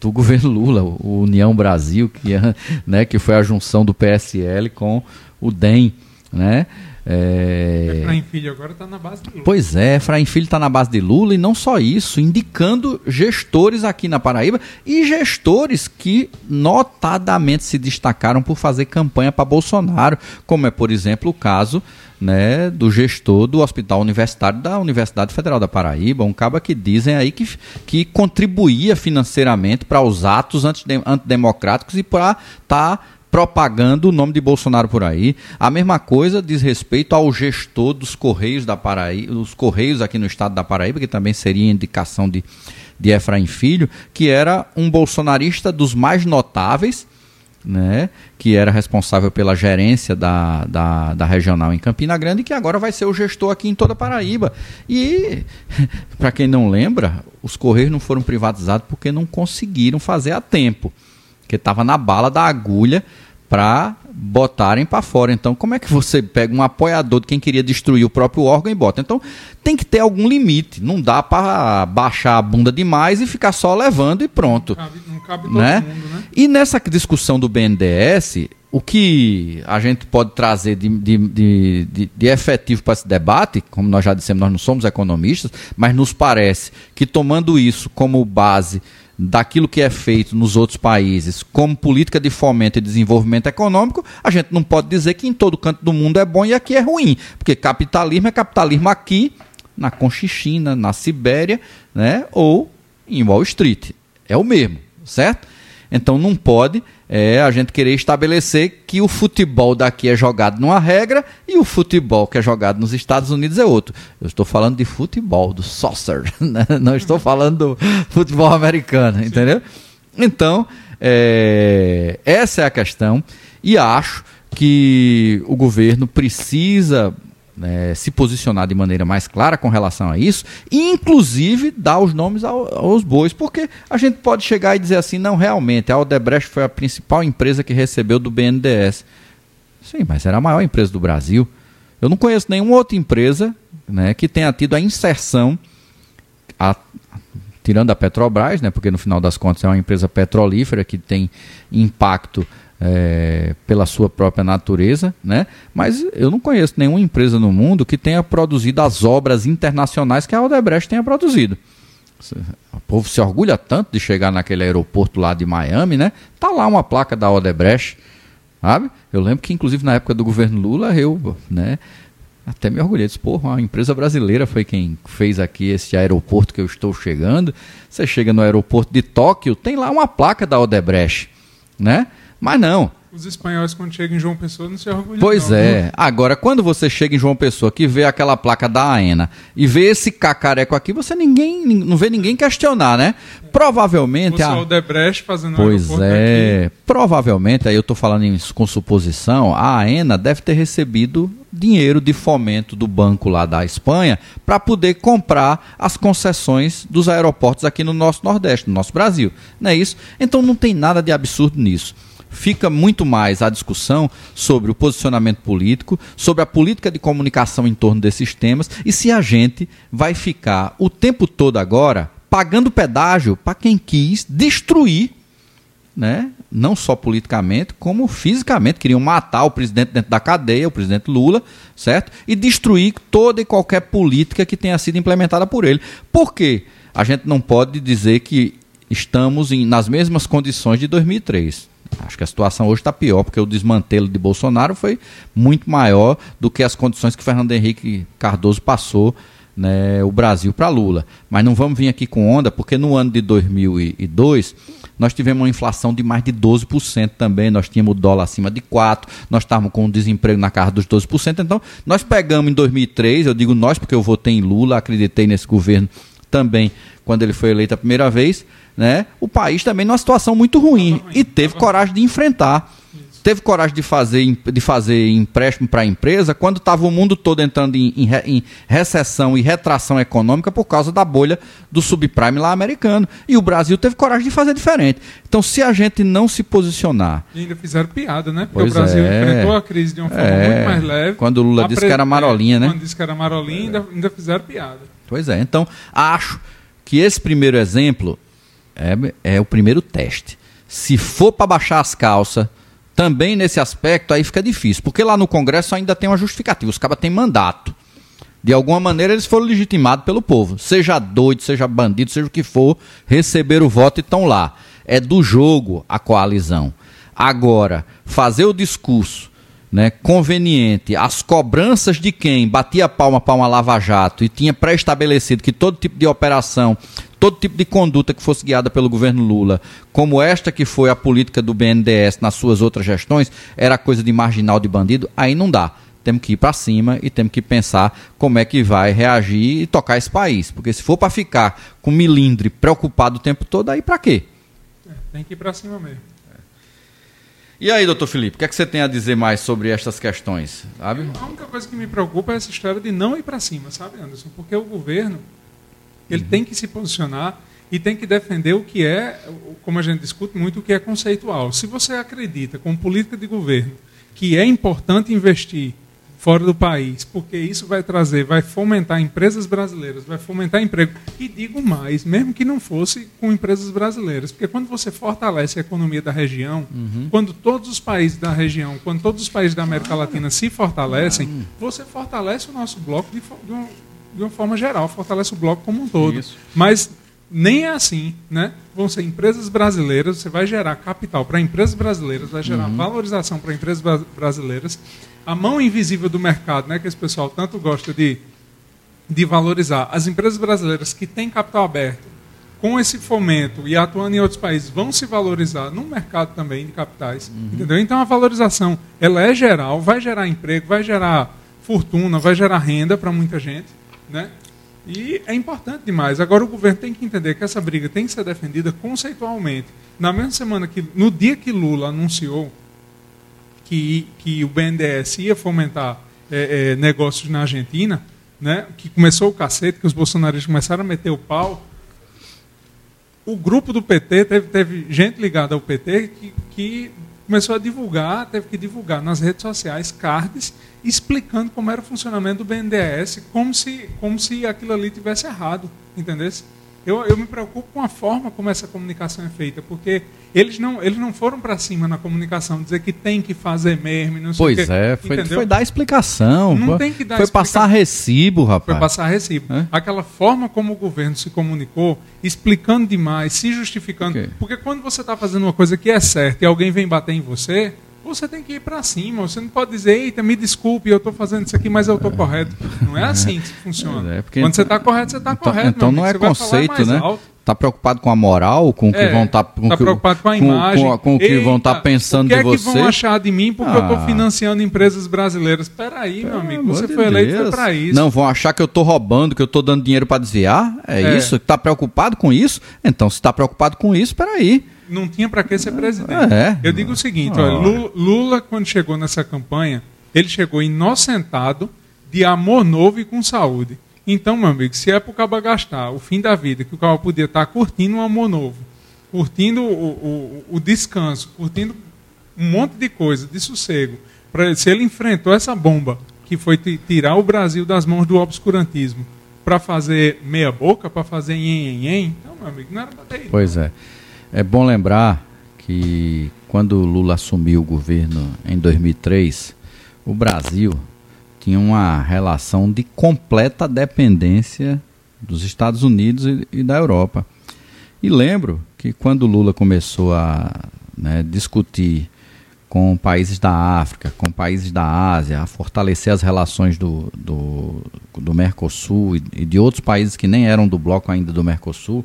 A: do *laughs* governo Lula, o União Brasil, que, é, né, que foi a junção do PSL com o DEM. Né?
B: É... Efraim Filho agora está na base de Lula.
A: Pois é, Efraim Filho está na base de Lula e não só isso, indicando gestores aqui na Paraíba e gestores que notadamente se destacaram por fazer campanha para Bolsonaro, como é, por exemplo, o caso né, do gestor do Hospital Universitário da Universidade Federal da Paraíba, um cabo que dizem aí que, que contribuía financeiramente para os atos antidemocráticos e para estar tá propagando o nome de Bolsonaro por aí. A mesma coisa diz respeito ao gestor dos Correios da Paraíba, os Correios aqui no estado da Paraíba, que também seria indicação de, de Efraim Filho, que era um bolsonarista dos mais notáveis, né, que era responsável pela gerência da, da, da, regional em Campina Grande, que agora vai ser o gestor aqui em toda a Paraíba. E, *laughs* para quem não lembra, os Correios não foram privatizados porque não conseguiram fazer a tempo que estava na bala da agulha para botarem para fora. Então, como é que você pega um apoiador de quem queria destruir o próprio órgão e bota? Então, tem que ter algum limite. Não dá para baixar a bunda demais e ficar só levando e pronto. Não cabe, não cabe né? mundo, né? E nessa discussão do BNDES, o que a gente pode trazer de, de, de, de, de efetivo para esse debate, como nós já dissemos, nós não somos economistas, mas nos parece que tomando isso como base daquilo que é feito nos outros países como política de fomento e desenvolvimento econômico, a gente não pode dizer que em todo canto do mundo é bom e aqui é ruim, porque capitalismo é capitalismo aqui, na Conchichina, na Sibéria, né, ou em Wall Street. É o mesmo, certo? Então não pode é, a gente querer estabelecer que o futebol daqui é jogado numa regra e o futebol que é jogado nos Estados Unidos é outro. Eu estou falando de futebol, do soccer, *laughs* né? não estou falando do futebol americano, entendeu? Então, é, essa é a questão e acho que o governo precisa é, se posicionar de maneira mais clara com relação a isso, inclusive dar os nomes ao, aos bois, porque a gente pode chegar e dizer assim, não, realmente, a Odebrecht foi a principal empresa que recebeu do BNDES. Sim, mas era a maior empresa do Brasil. Eu não conheço nenhuma outra empresa né, que tenha tido a inserção, a, tirando a Petrobras, né, porque no final das contas é uma empresa petrolífera que tem impacto é, pela sua própria natureza, né? Mas eu não conheço nenhuma empresa no mundo que tenha produzido as obras internacionais que a Odebrecht tenha produzido. O povo se orgulha tanto de chegar naquele aeroporto lá de Miami, né? Tá lá uma placa da Odebrecht, sabe? Eu lembro que inclusive na época do governo Lula eu, né? Até me orgulhei, disse, porra, uma empresa brasileira foi quem fez aqui esse aeroporto que eu estou chegando. Você chega no aeroporto de Tóquio, tem lá uma placa da Odebrecht, né? Mas não.
B: Os espanhóis, quando chegam em João Pessoa, não se orgulham.
A: Pois não, é. Agora, quando você chega em João Pessoa, que vê aquela placa da AENA e vê esse cacareco aqui, você ninguém não vê ninguém questionar, né? Provavelmente. O
B: a... Odebrecht fazendo
A: Pois é. Aqui. Provavelmente, aí eu estou falando em, com suposição, a AENA deve ter recebido dinheiro de fomento do banco lá da Espanha para poder comprar as concessões dos aeroportos aqui no nosso Nordeste, no nosso Brasil. Não é isso? Então não tem nada de absurdo nisso fica muito mais a discussão sobre o posicionamento político, sobre a política de comunicação em torno desses temas e se a gente vai ficar o tempo todo agora pagando pedágio para quem quis destruir, né? não só politicamente, como fisicamente. Queriam matar o presidente dentro da cadeia, o presidente Lula, certo? E destruir toda e qualquer política que tenha sido implementada por ele. Por quê? A gente não pode dizer que estamos em, nas mesmas condições de 2003. Acho que a situação hoje está pior, porque o desmantelo de Bolsonaro foi muito maior do que as condições que Fernando Henrique Cardoso passou né, o Brasil para Lula. Mas não vamos vir aqui com onda, porque no ano de 2002 nós tivemos uma inflação de mais de 12% também, nós tínhamos o dólar acima de 4%, nós estávamos com o desemprego na casa dos 12%. Então, nós pegamos em 2003, eu digo nós porque eu votei em Lula, acreditei nesse governo também, quando ele foi eleito a primeira vez, né, o país também numa situação muito ruim, ruim e teve coragem de enfrentar teve coragem de fazer, de fazer empréstimo para a empresa quando estava o mundo todo entrando em, em, em, recessão e retração econômica por causa da bolha do subprime lá americano. E o Brasil teve coragem de fazer diferente. Então, se a gente não se posicionar.
B: E ainda fizeram piada, né? Porque pois o Brasil é, enfrentou a crise de uma forma é, muito mais leve.
A: Quando o Lula disse que era marolinha, né?
B: Quando disse que era marolinha, ainda, ainda fizeram piada.
A: Pois é. Então, acho que esse primeiro exemplo é, é o primeiro teste. Se for para baixar as calças também nesse aspecto aí fica difícil, porque lá no Congresso ainda tem uma justificativa, os cabas têm mandato. De alguma maneira eles foram legitimados pelo povo. Seja doido, seja bandido, seja o que for, receberam o voto e estão lá. É do jogo a coalizão. Agora, fazer o discurso né, conveniente, as cobranças de quem batia palma para uma lava-jato e tinha pré-estabelecido que todo tipo de operação todo tipo de conduta que fosse guiada pelo governo Lula, como esta que foi a política do BNDES nas suas outras gestões, era coisa de marginal de bandido, aí não dá. Temos que ir para cima e temos que pensar como é que vai reagir e tocar esse país. Porque se for para ficar com milindre preocupado o tempo todo, aí para quê?
B: É, tem que ir para cima mesmo.
A: E aí, doutor Felipe, o que, é que você tem a dizer mais sobre estas questões?
B: Sabe? A única coisa que me preocupa é essa história de não ir para cima, sabe, Anderson? Porque o governo ele uhum. tem que se posicionar e tem que defender o que é, como a gente discute muito, o que é conceitual. Se você acredita, como política de governo, que é importante investir fora do país, porque isso vai trazer, vai fomentar empresas brasileiras, vai fomentar emprego. E digo mais, mesmo que não fosse com empresas brasileiras, porque quando você fortalece a economia da região, uhum. quando todos os países da região, quando todos os países da América Latina se fortalecem, você fortalece o nosso bloco de, de, uma, de uma forma geral, fortalece o bloco como um todo. Isso. Mas nem é assim, né? Vão ser empresas brasileiras, você vai gerar capital para empresas brasileiras, vai gerar uhum. valorização para empresas brasileiras. A mão invisível do mercado, né, que esse pessoal tanto gosta de, de valorizar. As empresas brasileiras que têm capital aberto, com esse fomento e atuando em outros países, vão se valorizar no mercado também de capitais. Uhum. Entendeu? Então a valorização ela é geral, vai gerar emprego, vai gerar fortuna, vai gerar renda para muita gente. Né? E é importante demais. Agora o governo tem que entender que essa briga tem que ser defendida conceitualmente. Na mesma semana que, no dia que Lula anunciou que, que o BNDES ia fomentar é, é, negócios na Argentina, né, que começou o cacete, que os bolsonaristas começaram a meter o pau, o grupo do PT, teve, teve gente ligada ao PT que, que começou a divulgar, teve que divulgar nas redes sociais cards explicando como era o funcionamento do BNDES, como se, como se aquilo ali tivesse errado, entendeu? Eu, eu me preocupo com a forma como essa comunicação é feita, porque eles não, eles não foram para cima na comunicação, dizer que tem que fazer mesmo. Não
A: sei pois é, foi, foi, dar explicação. Não tem que dar Foi passar recibo, rapaz.
B: Foi passar recibo. É? Aquela forma como o governo se comunicou, explicando demais, se justificando. Okay. Porque quando você está fazendo uma coisa que é certa e alguém vem bater em você, você tem que ir para cima. Você não pode dizer, eita, me desculpe, eu estou fazendo isso aqui, mas eu estou é. correto. Não é assim que *laughs* funciona. É. Quando você está correto, você está
A: então,
B: correto.
A: Então não é conceito, né? Está preocupado com a moral, com o que é, vão estar. Tá,
B: tá preocupado com a imagem.
A: Com, com o que vão estar tá pensando de você. O que é que
B: vão achar de mim porque ah. eu estou financiando empresas brasileiras? Espera aí, meu amigo. Você de foi eleito foi para isso.
A: Não vão achar que eu estou roubando, que eu estou dando dinheiro para desviar? É, é. isso? Está preocupado com isso? Então, se está preocupado com isso, espera aí
B: não tinha para que ser presidente. É. Eu digo o seguinte: olha, Lula, Lula, quando chegou nessa campanha, ele chegou inocentado, de amor novo e com saúde. Então, meu amigo, se é para o cabo gastar o fim da vida, que o cabo podia estar tá curtindo um amor novo, curtindo o, o, o descanso, curtindo um monte de coisa, de sossego, pra, se ele enfrentou essa bomba, que foi tirar o Brasil das mãos do obscurantismo, para fazer meia boca, para fazer nhen, então, meu amigo, não era para ter ido.
A: Pois é. É bom lembrar que quando Lula assumiu o governo em 2003, o Brasil tinha uma relação de completa dependência dos Estados Unidos e, e da Europa. E lembro que quando Lula começou a né, discutir com países da África, com países da Ásia, a fortalecer as relações do, do, do Mercosul e, e de outros países que nem eram do bloco ainda do Mercosul,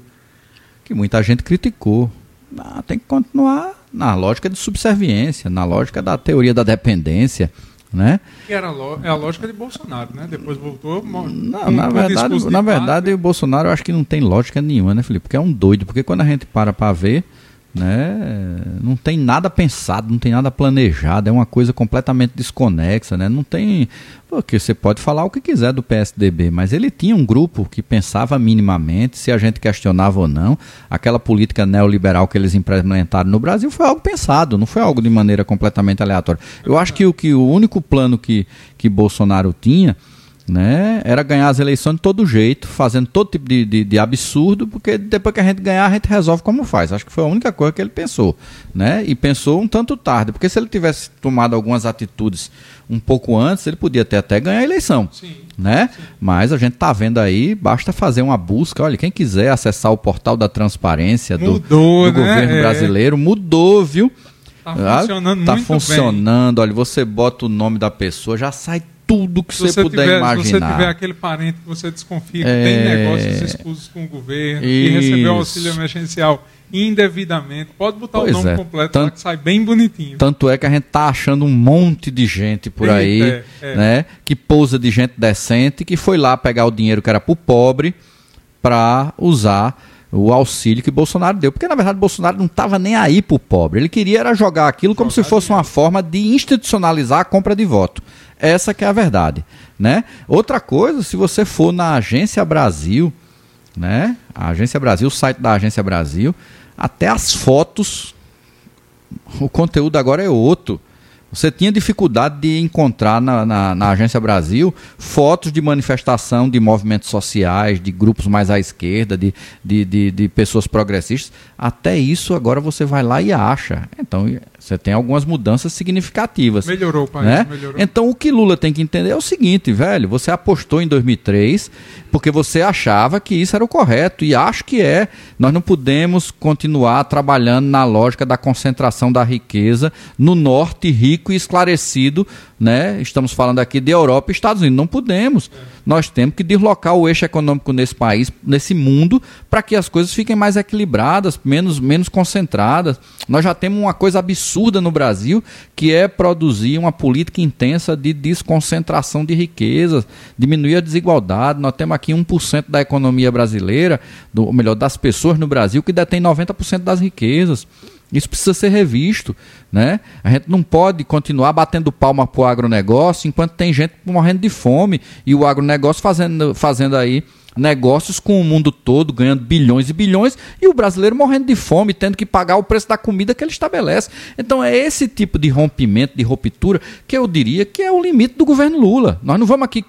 A: que muita gente criticou. Ah, tem que continuar na lógica de subserviência, na lógica da teoria da dependência. Né?
B: Que era é a lógica de Bolsonaro, né? Depois voltou.
A: Não, na verdade, na verdade o Bolsonaro eu acho que não tem lógica nenhuma, né, Felipe? Porque é um doido. Porque quando a gente para para ver, né? Não tem nada pensado, não tem nada planejado, é uma coisa completamente desconexa, né? Não tem, porque você pode falar o que quiser do PSDB, mas ele tinha um grupo que pensava minimamente se a gente questionava ou não. Aquela política neoliberal que eles implementaram no Brasil foi algo pensado, não foi algo de maneira completamente aleatória. Eu acho que o que o único plano que que Bolsonaro tinha né? Era ganhar as eleições de todo jeito, fazendo todo tipo de, de, de, absurdo, porque depois que a gente ganhar, a gente resolve como faz. Acho que foi a única coisa que ele pensou, né? E pensou um tanto tarde, porque se ele tivesse tomado algumas atitudes um pouco antes, ele podia ter até ganhar a eleição, sim, né? Sim. Mas a gente tá vendo aí, basta fazer uma busca. Olha, quem quiser acessar o portal da transparência do, mudou, do né? governo é. brasileiro, mudou, viu?
B: Tá funcionando
A: tá
B: muito
A: funcionando. Bem. Olha, você bota o nome da pessoa, já sai tudo que você, você, puder
B: tiver,
A: imaginar. Se
B: você tiver aquele parente que você desconfia que é... tem negócios escusos com o governo, Isso. que recebeu auxílio emergencial indevidamente, pode botar pois o nome é. completo Tanto, que sai bem bonitinho.
A: Tanto é que a gente tá achando um monte de gente por aí, é, é. né, que pousa de gente decente, que foi lá pegar o dinheiro que era pro pobre para usar o auxílio que Bolsonaro deu. Porque, na verdade, Bolsonaro não estava nem aí para o pobre. Ele queria era jogar aquilo como se fosse uma forma de institucionalizar a compra de voto. Essa que é a verdade, né? Outra coisa, se você for na Agência Brasil, né? A Agência Brasil, o site da Agência Brasil, até as fotos, o conteúdo agora é outro. Você tinha dificuldade de encontrar na, na, na, Agência Brasil fotos de manifestação de movimentos sociais, de grupos mais à esquerda, de, de, de, de pessoas progressistas. Até isso agora você vai lá e acha. Então você tem algumas mudanças significativas.
B: Melhorou o país,
A: né?
B: melhorou.
A: Então o que Lula tem que entender é o seguinte, velho, você apostou em 2003 porque você achava que isso era o correto e acho que é. Nós não podemos continuar trabalhando na lógica da concentração da riqueza no norte rico e esclarecido né? Estamos falando aqui de Europa e Estados Unidos. Não podemos. Nós temos que deslocar o eixo econômico nesse país, nesse mundo, para que as coisas fiquem mais equilibradas, menos, menos concentradas. Nós já temos uma coisa absurda no Brasil, que é produzir uma política intensa de desconcentração de riquezas, diminuir a desigualdade. Nós temos aqui 1% da economia brasileira, do, ou melhor, das pessoas no Brasil, que detém 90% das riquezas. Isso precisa ser revisto. Né? A gente não pode continuar batendo palma para o agronegócio enquanto tem gente morrendo de fome e o agronegócio fazendo, fazendo aí negócios com o mundo todo, ganhando bilhões e bilhões, e o brasileiro morrendo de fome, tendo que pagar o preço da comida que ele estabelece. Então é esse tipo de rompimento, de ruptura, que eu diria que é o limite do governo Lula. Nós não vamos aqui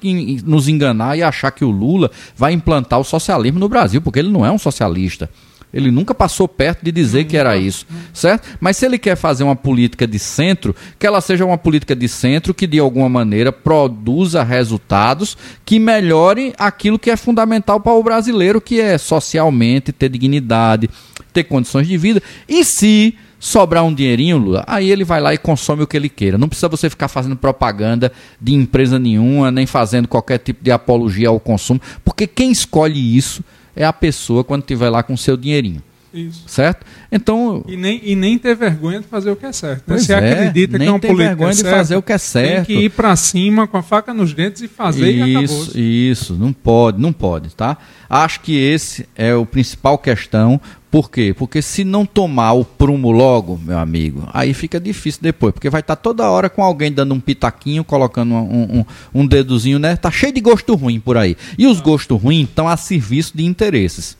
A: nos enganar e achar que o Lula vai implantar o socialismo no Brasil, porque ele não é um socialista. Ele nunca passou perto de dizer que era isso, certo? Mas se ele quer fazer uma política de centro, que ela seja uma política de centro que de alguma maneira produza resultados que melhorem aquilo que é fundamental para o brasileiro, que é socialmente ter dignidade, ter condições de vida. E se sobrar um dinheirinho, Lula, aí ele vai lá e consome o que ele queira. Não precisa você ficar fazendo propaganda de empresa nenhuma, nem fazendo qualquer tipo de apologia ao consumo, porque quem escolhe isso é a pessoa quando estiver lá com o seu dinheirinho. Isso. Certo? Então.
B: E nem, e nem ter vergonha de fazer o que é certo.
A: Né? Você é, acredita que é uma política vergonha de fazer o que é certo.
B: Tem que ir para cima com a faca nos dentes e fazer
A: isso,
B: e acabou.
A: Isso, não pode, não pode, tá? Acho que esse é o principal questão. Por quê? Porque se não tomar o prumo logo, meu amigo, aí fica difícil depois, porque vai estar tá toda hora com alguém dando um pitaquinho, colocando um, um, um né? Tá cheio de gosto ruim por aí. E os gostos ruins estão a serviço de interesses.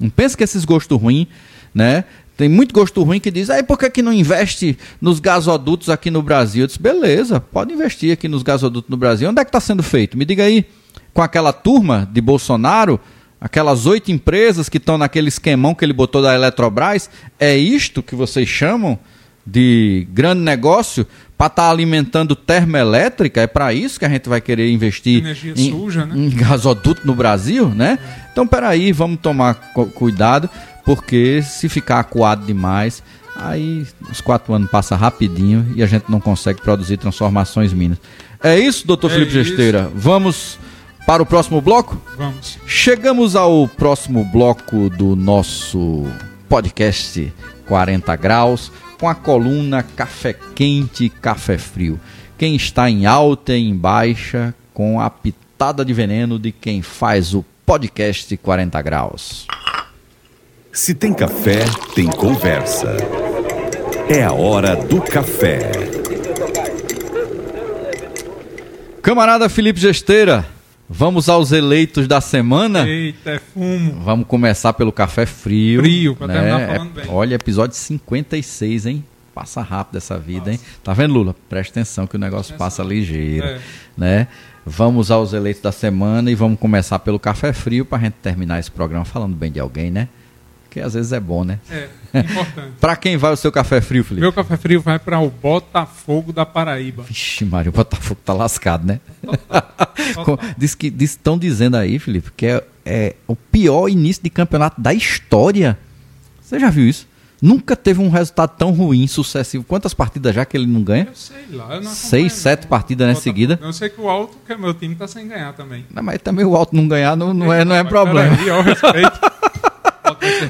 A: Não pensa que esses gostos ruins, né? Tem muito gosto ruim que diz, aí por que, que não investe nos gasodutos aqui no Brasil? Eu disse, beleza, pode investir aqui nos gasodutos no Brasil. Onde é que está sendo feito? Me diga aí, com aquela turma de Bolsonaro, aquelas oito empresas que estão naquele esquemão que ele botou da Eletrobras, é isto que vocês chamam de grande negócio para estar tá alimentando termoelétrica? É para isso que a gente vai querer investir
B: em, suja, né?
A: em gasoduto no Brasil, né? Então, peraí, vamos tomar cuidado, porque se ficar acuado demais, aí os quatro anos passam rapidinho e a gente não consegue produzir transformações minas. É isso, doutor é Felipe isso. Gesteira. Vamos para o próximo bloco?
B: Vamos.
A: Chegamos ao próximo bloco do nosso podcast 40 Graus, com a coluna Café Quente e Café Frio. quem está em alta e em baixa, com a pitada de veneno de quem faz o podcast 40 Graus.
C: Se tem café, tem conversa. É a hora do café.
A: Camarada Felipe Gesteira, vamos aos eleitos da semana?
B: Eita, é fumo.
A: Vamos começar pelo café frio.
B: Frio, pra
A: né?
B: terminar falando bem.
A: Olha, episódio 56, hein? Passa rápido essa vida, hein? Tá vendo, Lula? Presta atenção que o negócio passa ligeiro,
B: É.
A: né? Vamos aos eleitos da semana e vamos começar pelo café frio pra gente terminar esse programa falando bem de alguém, né? Que às vezes é bom, né?
B: É, *laughs* importante.
A: Pra quem vai o seu café frio, Felipe?
B: Meu café frio vai para o Botafogo da Paraíba.
A: Vixe, Mário, o Botafogo tá lascado, né? *laughs* Diz que estão dizendo aí, Felipe, que é, é o pior início de campeonato da história. Você já viu isso? Nunca teve um resultado tão ruim, sucessivo. Quantas partidas já que ele não ganha?
B: Eu sei lá, eu não
A: Seis, sete
B: não.
A: partidas, né, seguida?
B: Eu sei que o Alto, que é meu time, tá sem ganhar também.
A: Não, mas também o Alto não ganhar não, não é, não é problema.
B: peraí, respeito. *laughs*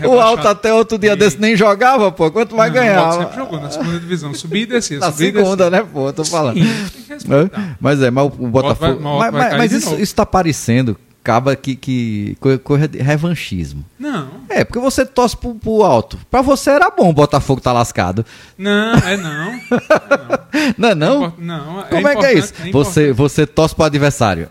A: O. Alto até outro dia
B: E-
A: desse nem jogava, pô. Quanto vai
B: Não, O
A: ganhar?
B: Alto sempre jogou na segunda divisão. Subia e descia.
A: Na segunda,
B: descia.
A: né, pô? Tô falando.
B: Sim.
A: É, Mas é, mas o Botafogo.
B: vai- mas o
A: mas mas- isso, isso tá parecendo, acaba que, que coisa de revanchismo.
B: Não,
A: É, porque você torce pro, pro alto. Pra você era bom o Botafogo tá lascado.
B: não, é não. *laughs* É
A: Não é não?
B: não. Não,
A: Como é, que é isso?
B: importante,
A: você, você torce pro adversário.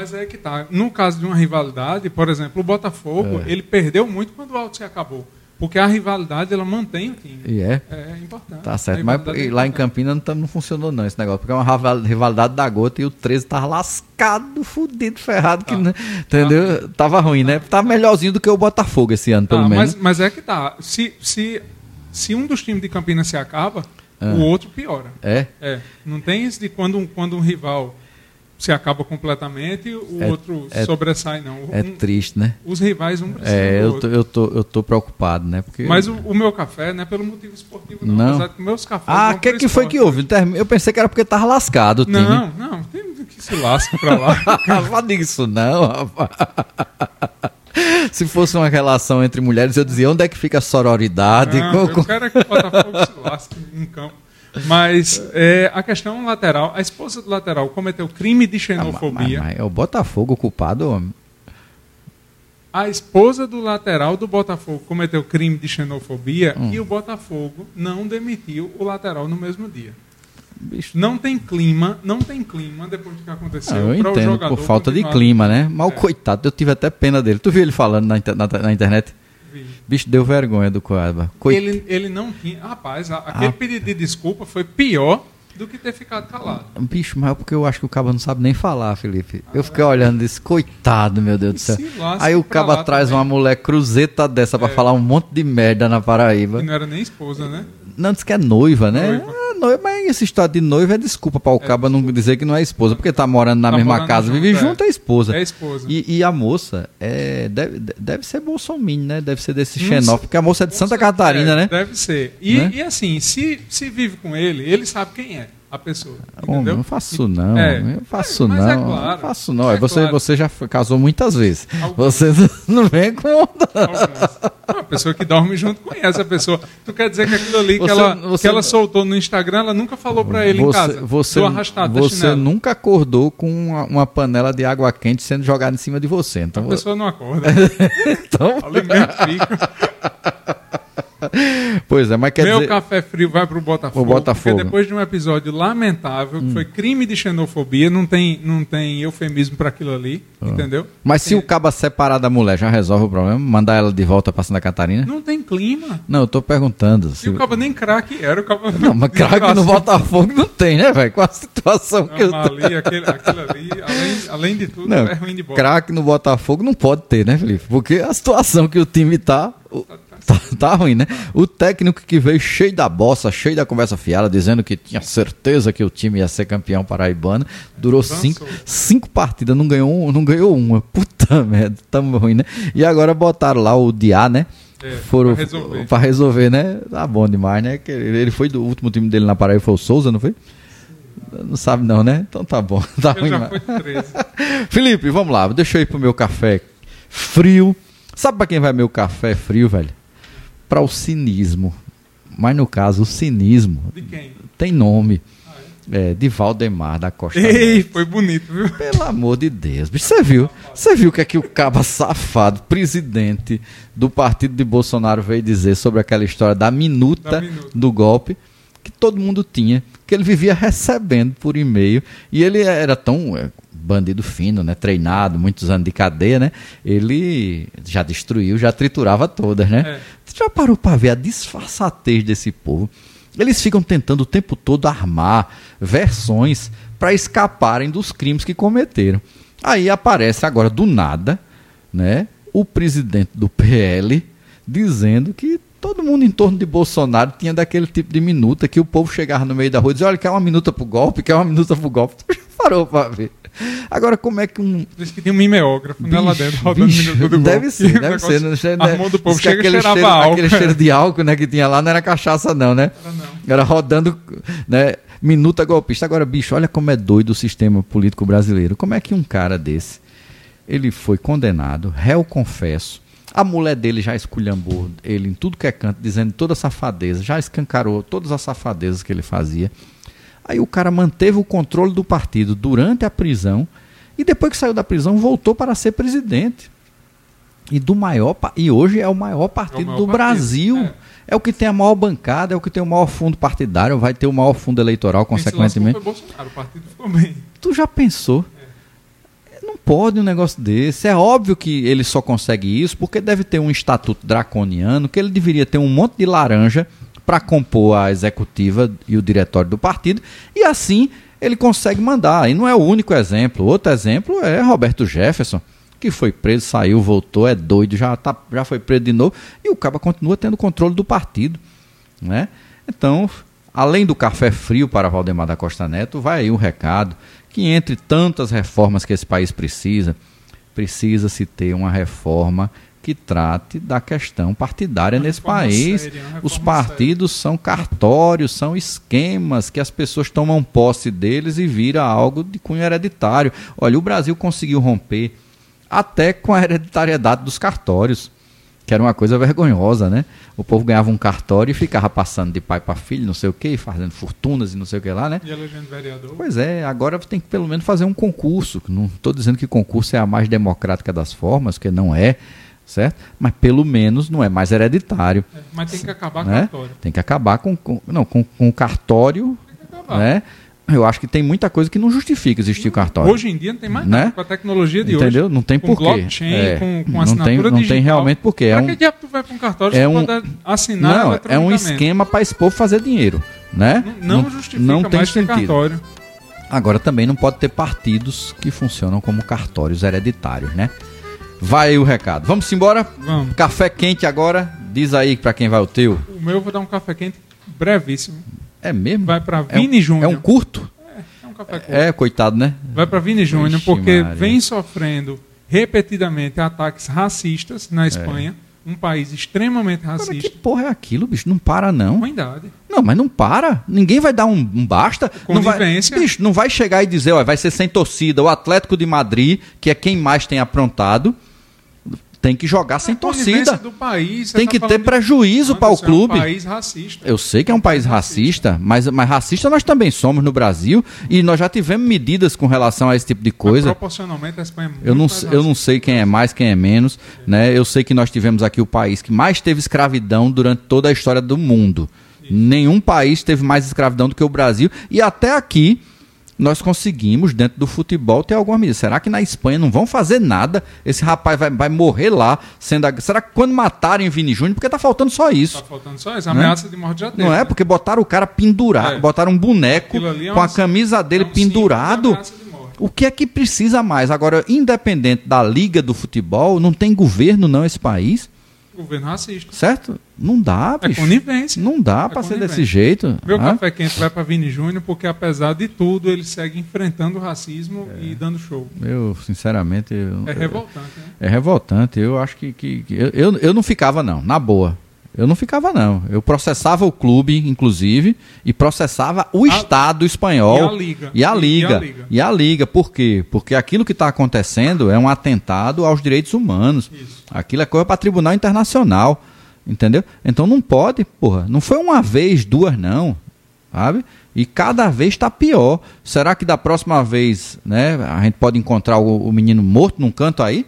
B: Mas é que tá. No caso de uma rivalidade, por exemplo, o Botafogo,
A: É.
B: ele perdeu muito quando o Alto se acabou. Porque a rivalidade, ela mantém o time.
A: E é.
B: É importante.
A: Tá certo. Mas
B: é
A: lá em. Campinas não, tá- não funcionou não esse negócio. Porque é uma rival- rivalidade da gota e o 13 tava lascado, fudido, ferrado. Que,
B: Tá.
A: não- entendeu? Tava ruim, né? Tá melhorzinho do que o Botafogo esse ano, pelo
B: Tá,
A: menos.
B: mas, mas é que tá. Se, se, se um dos times de Campinas se acaba,
A: Ah.
B: o outro piora.
A: É?
B: É. Não tem isso de quando um, quando um rival se acaba completamente, o
A: É-
B: outro
A: é-
B: sobressai, não.
A: É
B: Um-
A: triste, né?
B: os rivais um precisa
A: É, eu tô, eu, tô, eu tô preocupado, né? Porque...
B: Mas o, o meu café não é pelo motivo esportivo, não.
A: Não.
B: Apesar que meus cafés
A: Ah, o que,
B: pro
A: que foi que houve? Eu pensei que era porque tava lascado o time.
B: Não, não, tem que se lasca pra lá.
A: Não diga isso não, rapaz. Se fosse uma relação entre mulheres, eu dizia, onde é que fica a sororidade?
B: Não,
A: Co- co-
B: eu quero que o Botafogo se lasque em campo. Mas é, a questão lateral, a esposa do lateral cometeu crime de
A: Ah, mas-
B: xenofobia.
A: mas é o Botafogo culpado, homem.
B: A esposa do lateral do Botafogo cometeu crime de xenofobia
A: Hum.
B: e o Botafogo não demitiu o lateral no mesmo dia.
A: Bicho,
B: Não tem clima, não tem clima depois do que aconteceu.
A: Ah, eu entendo, por falta de clima, né? Mas o
B: É.
A: coitado, eu tive até pena dele. Tu viu ele falando na, na- na internet?
B: Vi.
A: Bicho, deu vergonha do Coaba. Coi-
B: Ele, ele não tinha. Rapaz, a- aquele
A: Ah.
B: pedido de desculpa foi pior do que ter ficado calado.
A: Bicho, mas é porque eu acho que o Caba não sabe nem falar, Felipe. Eu fiquei olhando e disse, coitado, meu Deus do céu. Aí o
B: lá
A: traz
B: também.
A: uma mulher cruzeta dessa pra
B: É.
A: falar um monte de merda na Paraíba.
B: E não era nem esposa, né?
A: Não, diz que é noiva, né?
B: Noiva.
A: Noiva, mas essa história de noiva é desculpa para o caba não dizer que não é esposa, porque tá morando na
B: Tá
A: mesma
B: morando
A: casa,
B: junto,
A: vive
B: é.
A: junto, é esposa.
B: É esposa.
A: E, e a moça é, deve, deve ser bolsominion, né? Deve ser desse xenófobo, porque a moça é de Santa Catarina, né?
B: Deve ser. E,
A: Né?
B: e assim, se, se vive com ele, ele sabe quem é a pessoa.
A: Homem,
B: Entendeu?
A: não faço não,
B: É.
A: eu faço
B: Mas
A: não,
B: é claro.
A: não faço não.
B: É
A: você,
B: claro.
A: você já casou muitas vezes.
B: Algumas.
A: Você *laughs* não vem com onda.
B: Algumas. Uma pessoa que dorme junto conhece a pessoa. Tu quer dizer que aquilo ali que,
A: Você-
B: ela,
A: você-
B: que ela soltou no Instagram, ela nunca falou pra ele em
A: Você,
B: casa.
A: você,
B: do arrastado
A: você nunca acordou com uma, uma panela de água quente sendo jogada em cima de você. Então,
B: A pessoa não acorda. *laughs*
A: então
B: Alimento fica. *laughs*
A: pois é, mas quer
B: Meu
A: dizer,
B: café frio vai pro Botafogo.
A: O Botafogo.
B: Porque depois de um episódio lamentável,
A: Hum.
B: que foi crime de xenofobia, não tem, não tem eufemismo pra aquilo ali,
A: Ah.
B: entendeu?
A: Mas se o caba separar da mulher já resolve o problema? Mandar ela de volta pra Santa Catarina?
B: Não tem clima.
A: Não, eu tô perguntando.
B: E
A: Se...
B: o cabo nem craque era, o cabo *laughs*
A: Não, mas *laughs* craque no Botafogo não tem, né, velho? Com a situação que eu
B: Não,
A: tô...
B: mas ali, aquele, aquilo ali, além, além de tudo,
A: Não,
B: é ruim de bola.
A: craque no Botafogo não pode ter, né, Felipe? Porque a situação que o time tá, o- tá, *laughs* tá ruim, né? O técnico que veio cheio da bossa, cheio da conversa fiada, dizendo que tinha certeza que o time ia ser campeão paraibano, durou cinco, cinco partidas, não ganhou, um- não ganhou uma. *laughs* Puta merda, tamo ruim, né? E agora botaram lá o Diá, né?
B: É,
A: Foram
B: pra resolver.
A: pra resolver, né? Tá bom demais, né? Ele foi do último time dele na Paraíba, foi o Souza, não foi? Não sabe não, né? Então tá bom. *laughs* Tá
B: Ele
A: ruim,
B: já
A: mas-
B: foi 13.
A: Felipe, vamos lá. Deixa eu ir pro meu café frio. Sabe pra quem vai meu café frio, velho? Pra o cinismo. Mas no caso, o cinismo
B: De quem?
A: tem nome.
B: Ah,
A: É, de Valdemar da Costa
B: Ei,
A: Neto.
B: foi bonito, viu?
A: Pelo amor de Deus, bicho, você viu? Você viu o que é que o caba safado, presidente do partido de Bolsonaro veio dizer sobre aquela história da minuta,
B: Da minuta.
A: do golpe que todo mundo tinha, que ele vivia recebendo por e-mail e ele era tão é, bandido fino, né, treinado, muitos anos de cadeia, né? Ele já destruiu, já triturava todas, né?
B: É.
A: Você já parou para ver a disfarçatez desse povo? Eles ficam tentando o tempo todo armar versões para escaparem dos crimes que cometeram. Aí aparece agora do nada, né, o presidente do PL dizendo que todo mundo em torno de Bolsonaro tinha daquele tipo de minuta que o povo chegava no meio da rua e dizia: "Olha, quer uma minuta pro golpe, quer uma minuta pro golpe". Parou para ver. Agora como é que um
B: Diz que tinha um mimeógrafo né, lá
A: Bicho,
B: dentro, rodando
A: bicho,
B: minuto do
A: deve ser, *laughs* deve ser. Não, né?
B: armou do povo, chega
A: aquele cheiro,
B: álcool.
A: aquele cheiro de álcool né, que tinha lá não era cachaça não, né?
B: Era não.
A: Era rodando, né, minuta golpista. Agora, bicho, olha como é doido o sistema político brasileiro. Como é que um cara desse, ele foi condenado, réu confesso, a mulher dele já esculhambou ele em tudo que é canto, dizendo toda a safadeza, já escancarou todas as safadezas que ele fazia. Aí o cara manteve o controle do partido durante a prisão e depois que saiu da prisão voltou para ser presidente. E do maior e hoje é o maior partido
B: maior
A: do
B: partido,
A: Brasil.
B: é.
A: É. o que tem a maior bancada, é o que tem o maior fundo partidário, vai ter o maior fundo eleitoral, consequentemente.
B: Bolsonaro, o partido ficou bem.
A: Tu já pensou? Não pode um negócio desse. É óbvio que ele só consegue isso porque deve ter um estatuto draconiano, que ele deveria ter um monte de laranja para compor a executiva e o diretório do partido, e assim ele consegue mandar. E não é o único exemplo. Outro exemplo é Roberto Jefferson, que foi preso, saiu, voltou, é doido, já, tá, já foi preso de novo, e o Caba continua tendo controle do partido. Né? Então, além do café frio para Valdemar da Costa Neto, vai aí um recado que entre tantas reformas que esse país precisa, precisa-se ter uma reforma que trate da questão partidária
B: Uma
A: nesse país.
B: séria,
A: Os partidos são cartórios, são esquemas que as pessoas tomam posse deles e vira algo de cunho hereditário. Olha, o Brasil conseguiu romper até com a hereditariedade dos cartórios, que era uma coisa vergonhosa, né? O povo ganhava um cartório e ficava passando de pai para filho, não sei o quê, fazendo fortunas e não sei o que lá, né?
B: E elegendo vereador.
A: Pois é, agora tem que pelo menos fazer um concurso. Não estou dizendo que concurso é a mais democrática das formas, que não é, certo? Mas pelo menos não é mais hereditário.
B: É, mas tem que acabar com
A: Né?
B: cartório.
A: Tem que acabar com, com- não, com, com o cartório,
B: Tem que acabar.
A: né? Eu acho que tem muita coisa que não justifica existir o cartório.
B: Hoje em dia não tem mais
A: Né?
B: nada com a tecnologia de
A: Entendeu?
B: hoje.
A: Não tem
B: com
A: porquê.
B: blockchain,
A: É,
B: com, com
A: não
B: assinatura
A: tem- não tem
B: digital.
A: realmente porquê. É
B: Pra
A: um-
B: que diabo tu vai para um cartório
A: é um-
B: assinar
A: Não, é um esquema para esse povo fazer dinheiro, né?
B: Não, não justifica
A: não tem
B: mais
A: sentido.
B: cartório.
A: Agora também não pode ter partidos que funcionam como cartórios hereditários, né? Vai aí o recado. Vamos embora?
B: Vamos.
A: Café quente agora. Diz aí para quem vai o teu.
B: O meu eu vou dar um café quente brevíssimo.
A: É mesmo?
B: Vai para
A: é um,
B: Vini Júnior.
A: É um curto?
B: É um café curto.
A: É, coitado, né?
B: Vai para Vini Júnior porque
A: Maria.
B: vem sofrendo repetidamente ataques racistas na Espanha, um país extremamente
A: Agora, que
B: racista.
A: porra é aquilo, bicho? Não para, não.
B: Ruindade.
A: Não, mas não para. Ninguém vai dar um, um basta. Não vai, bicho, não vai chegar e dizer, ó, vai ser sem torcida. O Atlético de Madrid, que é quem mais tem aprontado, tem que jogar sem
B: A
A: torcida.
B: do país.
A: Tem
B: tá
A: que ter
B: de-
A: prejuízo para o
B: Anderson, É
A: clube.
B: um país racista.
A: Eu sei que é um país racista, mas, mas racista nós também somos no Brasil e nós já tivemos medidas com relação a esse tipo de
B: Mas
A: coisa.
B: proporcionalmente a Espanha é muito
A: Eu não,
B: mais
A: eu não sei quem é mais, quem é menos, né? Eu sei que nós tivemos aqui o país que mais teve escravidão durante toda a história do mundo. Nenhum país teve mais escravidão do que o Brasil e até aqui nós conseguimos dentro do futebol ter alguma medida. Será que na Espanha não vão fazer nada? Esse rapaz vai, vai morrer lá sendo ag- Será que quando matarem Vini Júnior, porque tá faltando só isso?
B: Tá faltando só isso. A ameaça de morte já teve.
A: Não é?
B: né?
A: Porque botaram o cara pendurado,
B: É.
A: botaram um boneco
B: é
A: com a
B: um-
A: camisa dele
B: é um
A: pendurado. O que é que precisa mais? Agora, independente da liga do futebol, não tem governo não esse país,
B: Governo racista.
A: certo? Não dá,
B: É
A: bicho.
B: conivência.
A: Não dá
B: É
A: pra ser desse jeito.
B: Meu
A: Hã?
B: café quente vai para Vini Júnior porque, apesar de tudo, ele segue enfrentando o racismo e dando show.
A: Eu, sinceramente, eu-
B: É revoltante, né?
A: é revoltante. Eu acho que, que- que- eu, eu, eu não ficava não, na boa. Eu não ficava não. Eu processava o clube, inclusive, e processava o
B: A-
A: Estado espanhol
B: e a Liga.
A: E a
B: E- e
A: liga.
B: a Liga.
A: E a liga. Por quê? Porque aquilo que está acontecendo é um atentado aos direitos humanos.
B: Isso.
A: Aquilo é coisa para tribunal internacional. Entendeu? Então não pode, porra. Não foi uma vez, duas, não. Sabe? E cada vez está pior. Será que da próxima vez né, a gente pode encontrar o, o menino morto num canto aí?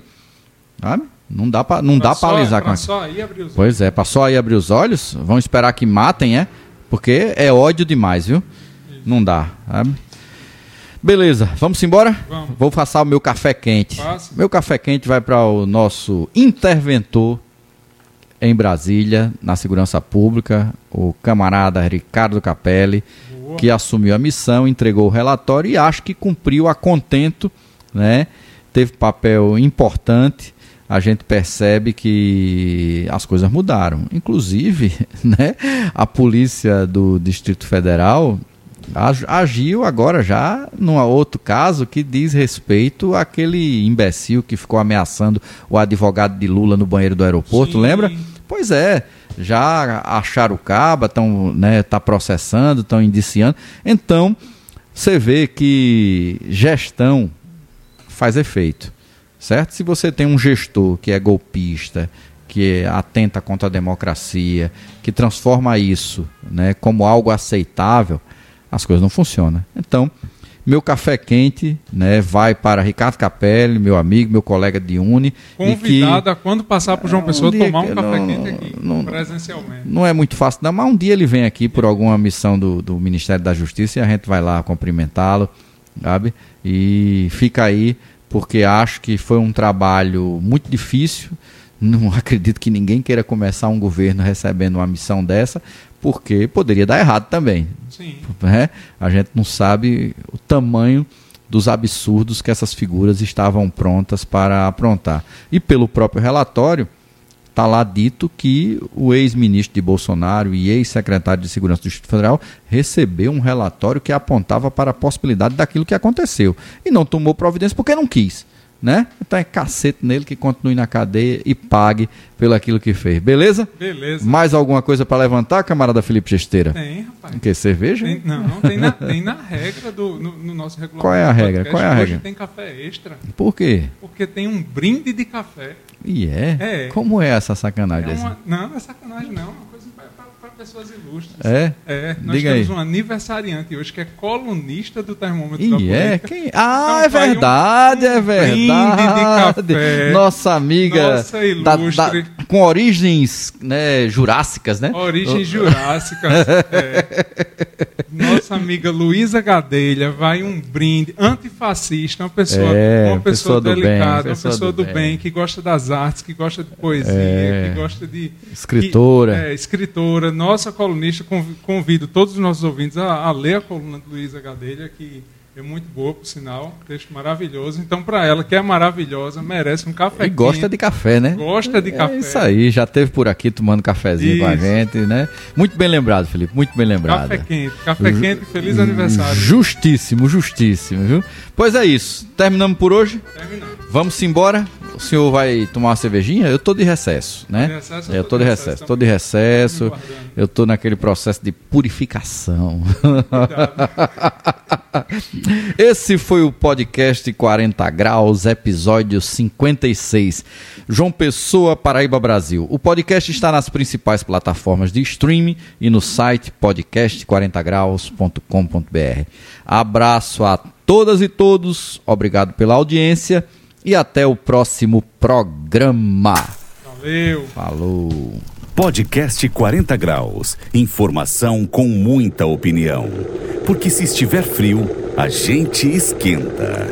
A: Sabe? Não dá para não dá para alisar com
B: só aí abrir os olhos.
A: Pois é, para só aí abrir os olhos, vão esperar que matem, é? Porque é ódio demais, viu? Isso. Não dá, sabe? Beleza, vamos embora?
B: Vamos.
A: Vou passar o meu café quente.
B: Passa.
A: Meu café quente vai para o nosso interventor em Brasília, na segurança pública, o camarada Ricardo Capelli,
B: Boa.
A: que assumiu a missão, entregou o relatório e acho que cumpriu a contento, né? Teve papel importante. A gente percebe que as coisas mudaram. Inclusive, *laughs* né, a polícia do Distrito Federal agiu agora já num outro caso que diz respeito àquele imbecil que ficou ameaçando o advogado de Lula no banheiro do aeroporto,
B: Sim.
A: lembra? Pois é, já acharam o caba, estão né, tá processando, estão indiciando. Então, você vê que gestão faz efeito, certo? Se você tem um gestor que é golpista, que atenta contra a democracia, que transforma isso né, como algo aceitável, as coisas não funcionam. Então, meu café quente né, vai para Ricardo Capelli, meu amigo, meu colega de Uni.
B: Convidado que, a quando passar para João Pessoa
A: um
B: tomar um café
A: não-
B: quente aqui,
A: não-
B: presencialmente.
A: Não é muito fácil, não, mas um dia ele vem aqui por alguma missão do, do Ministério da Justiça e a gente vai lá cumprimentá-lo, sabe? E fica aí, porque acho que foi um trabalho muito difícil. Não *laughs* acredito que ninguém queira começar um governo recebendo uma missão dessa, porque poderia dar errado também
B: Sim. *laughs*
A: né? A gente não sabe o tamanho dos absurdos que essas figuras estavam prontas para aprontar. E pelo próprio relatório, está lá dito que o ex-ministro de Bolsonaro e ex-secretário de Segurança do Distrito Federal recebeu um relatório que apontava para a possibilidade daquilo que aconteceu. E não tomou providência porque não quis. Né? Então é cacete nele que continue na cadeia e pague pelo aquilo que fez. Beleza?
B: Beleza.
A: Mais alguma coisa para levantar, camarada Felipe Gesteira?
B: Tem, rapaz.
A: Que? Cerveja?
B: Tem- não, tem na, tem na regra do no, no nosso regulamento.
A: Qual é a regra?
B: podcast.
A: Qual é a
B: Hoje
A: regra?
B: tem café extra,
A: Por quê?
B: porque tem um brinde de café.
A: E é?
B: É.
A: Como é essa sacanagem?
B: É uma, não, não é sacanagem, não. É para pessoas ilustres.
A: É?
B: É, nós
A: Diga
B: temos
A: aí.
B: um aniversariante hoje que é colunista do termômetro da
A: E é?
B: política.
A: Quem? Ah,
B: Então
A: é
B: um-
A: verdade, é
B: um de
A: verdade. Nossa amiga
B: Nossa
A: da-
B: ilustre.
A: da- com origens né, jurássicas, né?
B: Origens jurássicas. *laughs* é. Nossa amiga Luísa Gadelha vai um brinde antifascista, uma pessoa,
A: É,
B: uma pessoa,
A: pessoa do bem,
B: delicada, uma
A: pessoa do bem.
B: bem. que gosta das artes, que gosta de poesia,
A: É.
B: que gosta de.
A: Escritora.
B: que- é, escritora, nossa colunista. conv- Convido todos os nossos ouvintes a, a ler a coluna de Luísa Gadelha, que é muito boa, por sinal, texto maravilhoso. Então, para ela, que é maravilhosa, merece um café
A: E gosta de café, né?
B: gosta de café.
A: É isso aí, já teve por aqui tomando cafezinho com a
B: Isso.
A: gente, né? Muito bem lembrado, Felipe, muito bem lembrado.
B: Café quente, café quente, feliz aniversário.
A: Justíssimo, justíssimo, viu? Pois é isso. Terminamos por hoje.
B: Terminamos.
A: Vamos embora. O senhor vai tomar uma cervejinha? Eu tô de recesso, né?
B: De recesso, eu tô
A: de recesso,
B: recesso
A: tô de recesso. Eu tô naquele processo de purificação. *laughs* Esse foi o podcast 40 graus, episódio 56. João Pessoa, Paraíba, Brasil. O podcast está nas principais plataformas de streaming e no site podcast40graus.com.br. Abraço a todas e todos, obrigado pela audiência e até o próximo programa.
B: Valeu.
A: Falou.
C: Podcast 40 graus. Informação com muita opinião. Porque se estiver frio, a gente esquenta.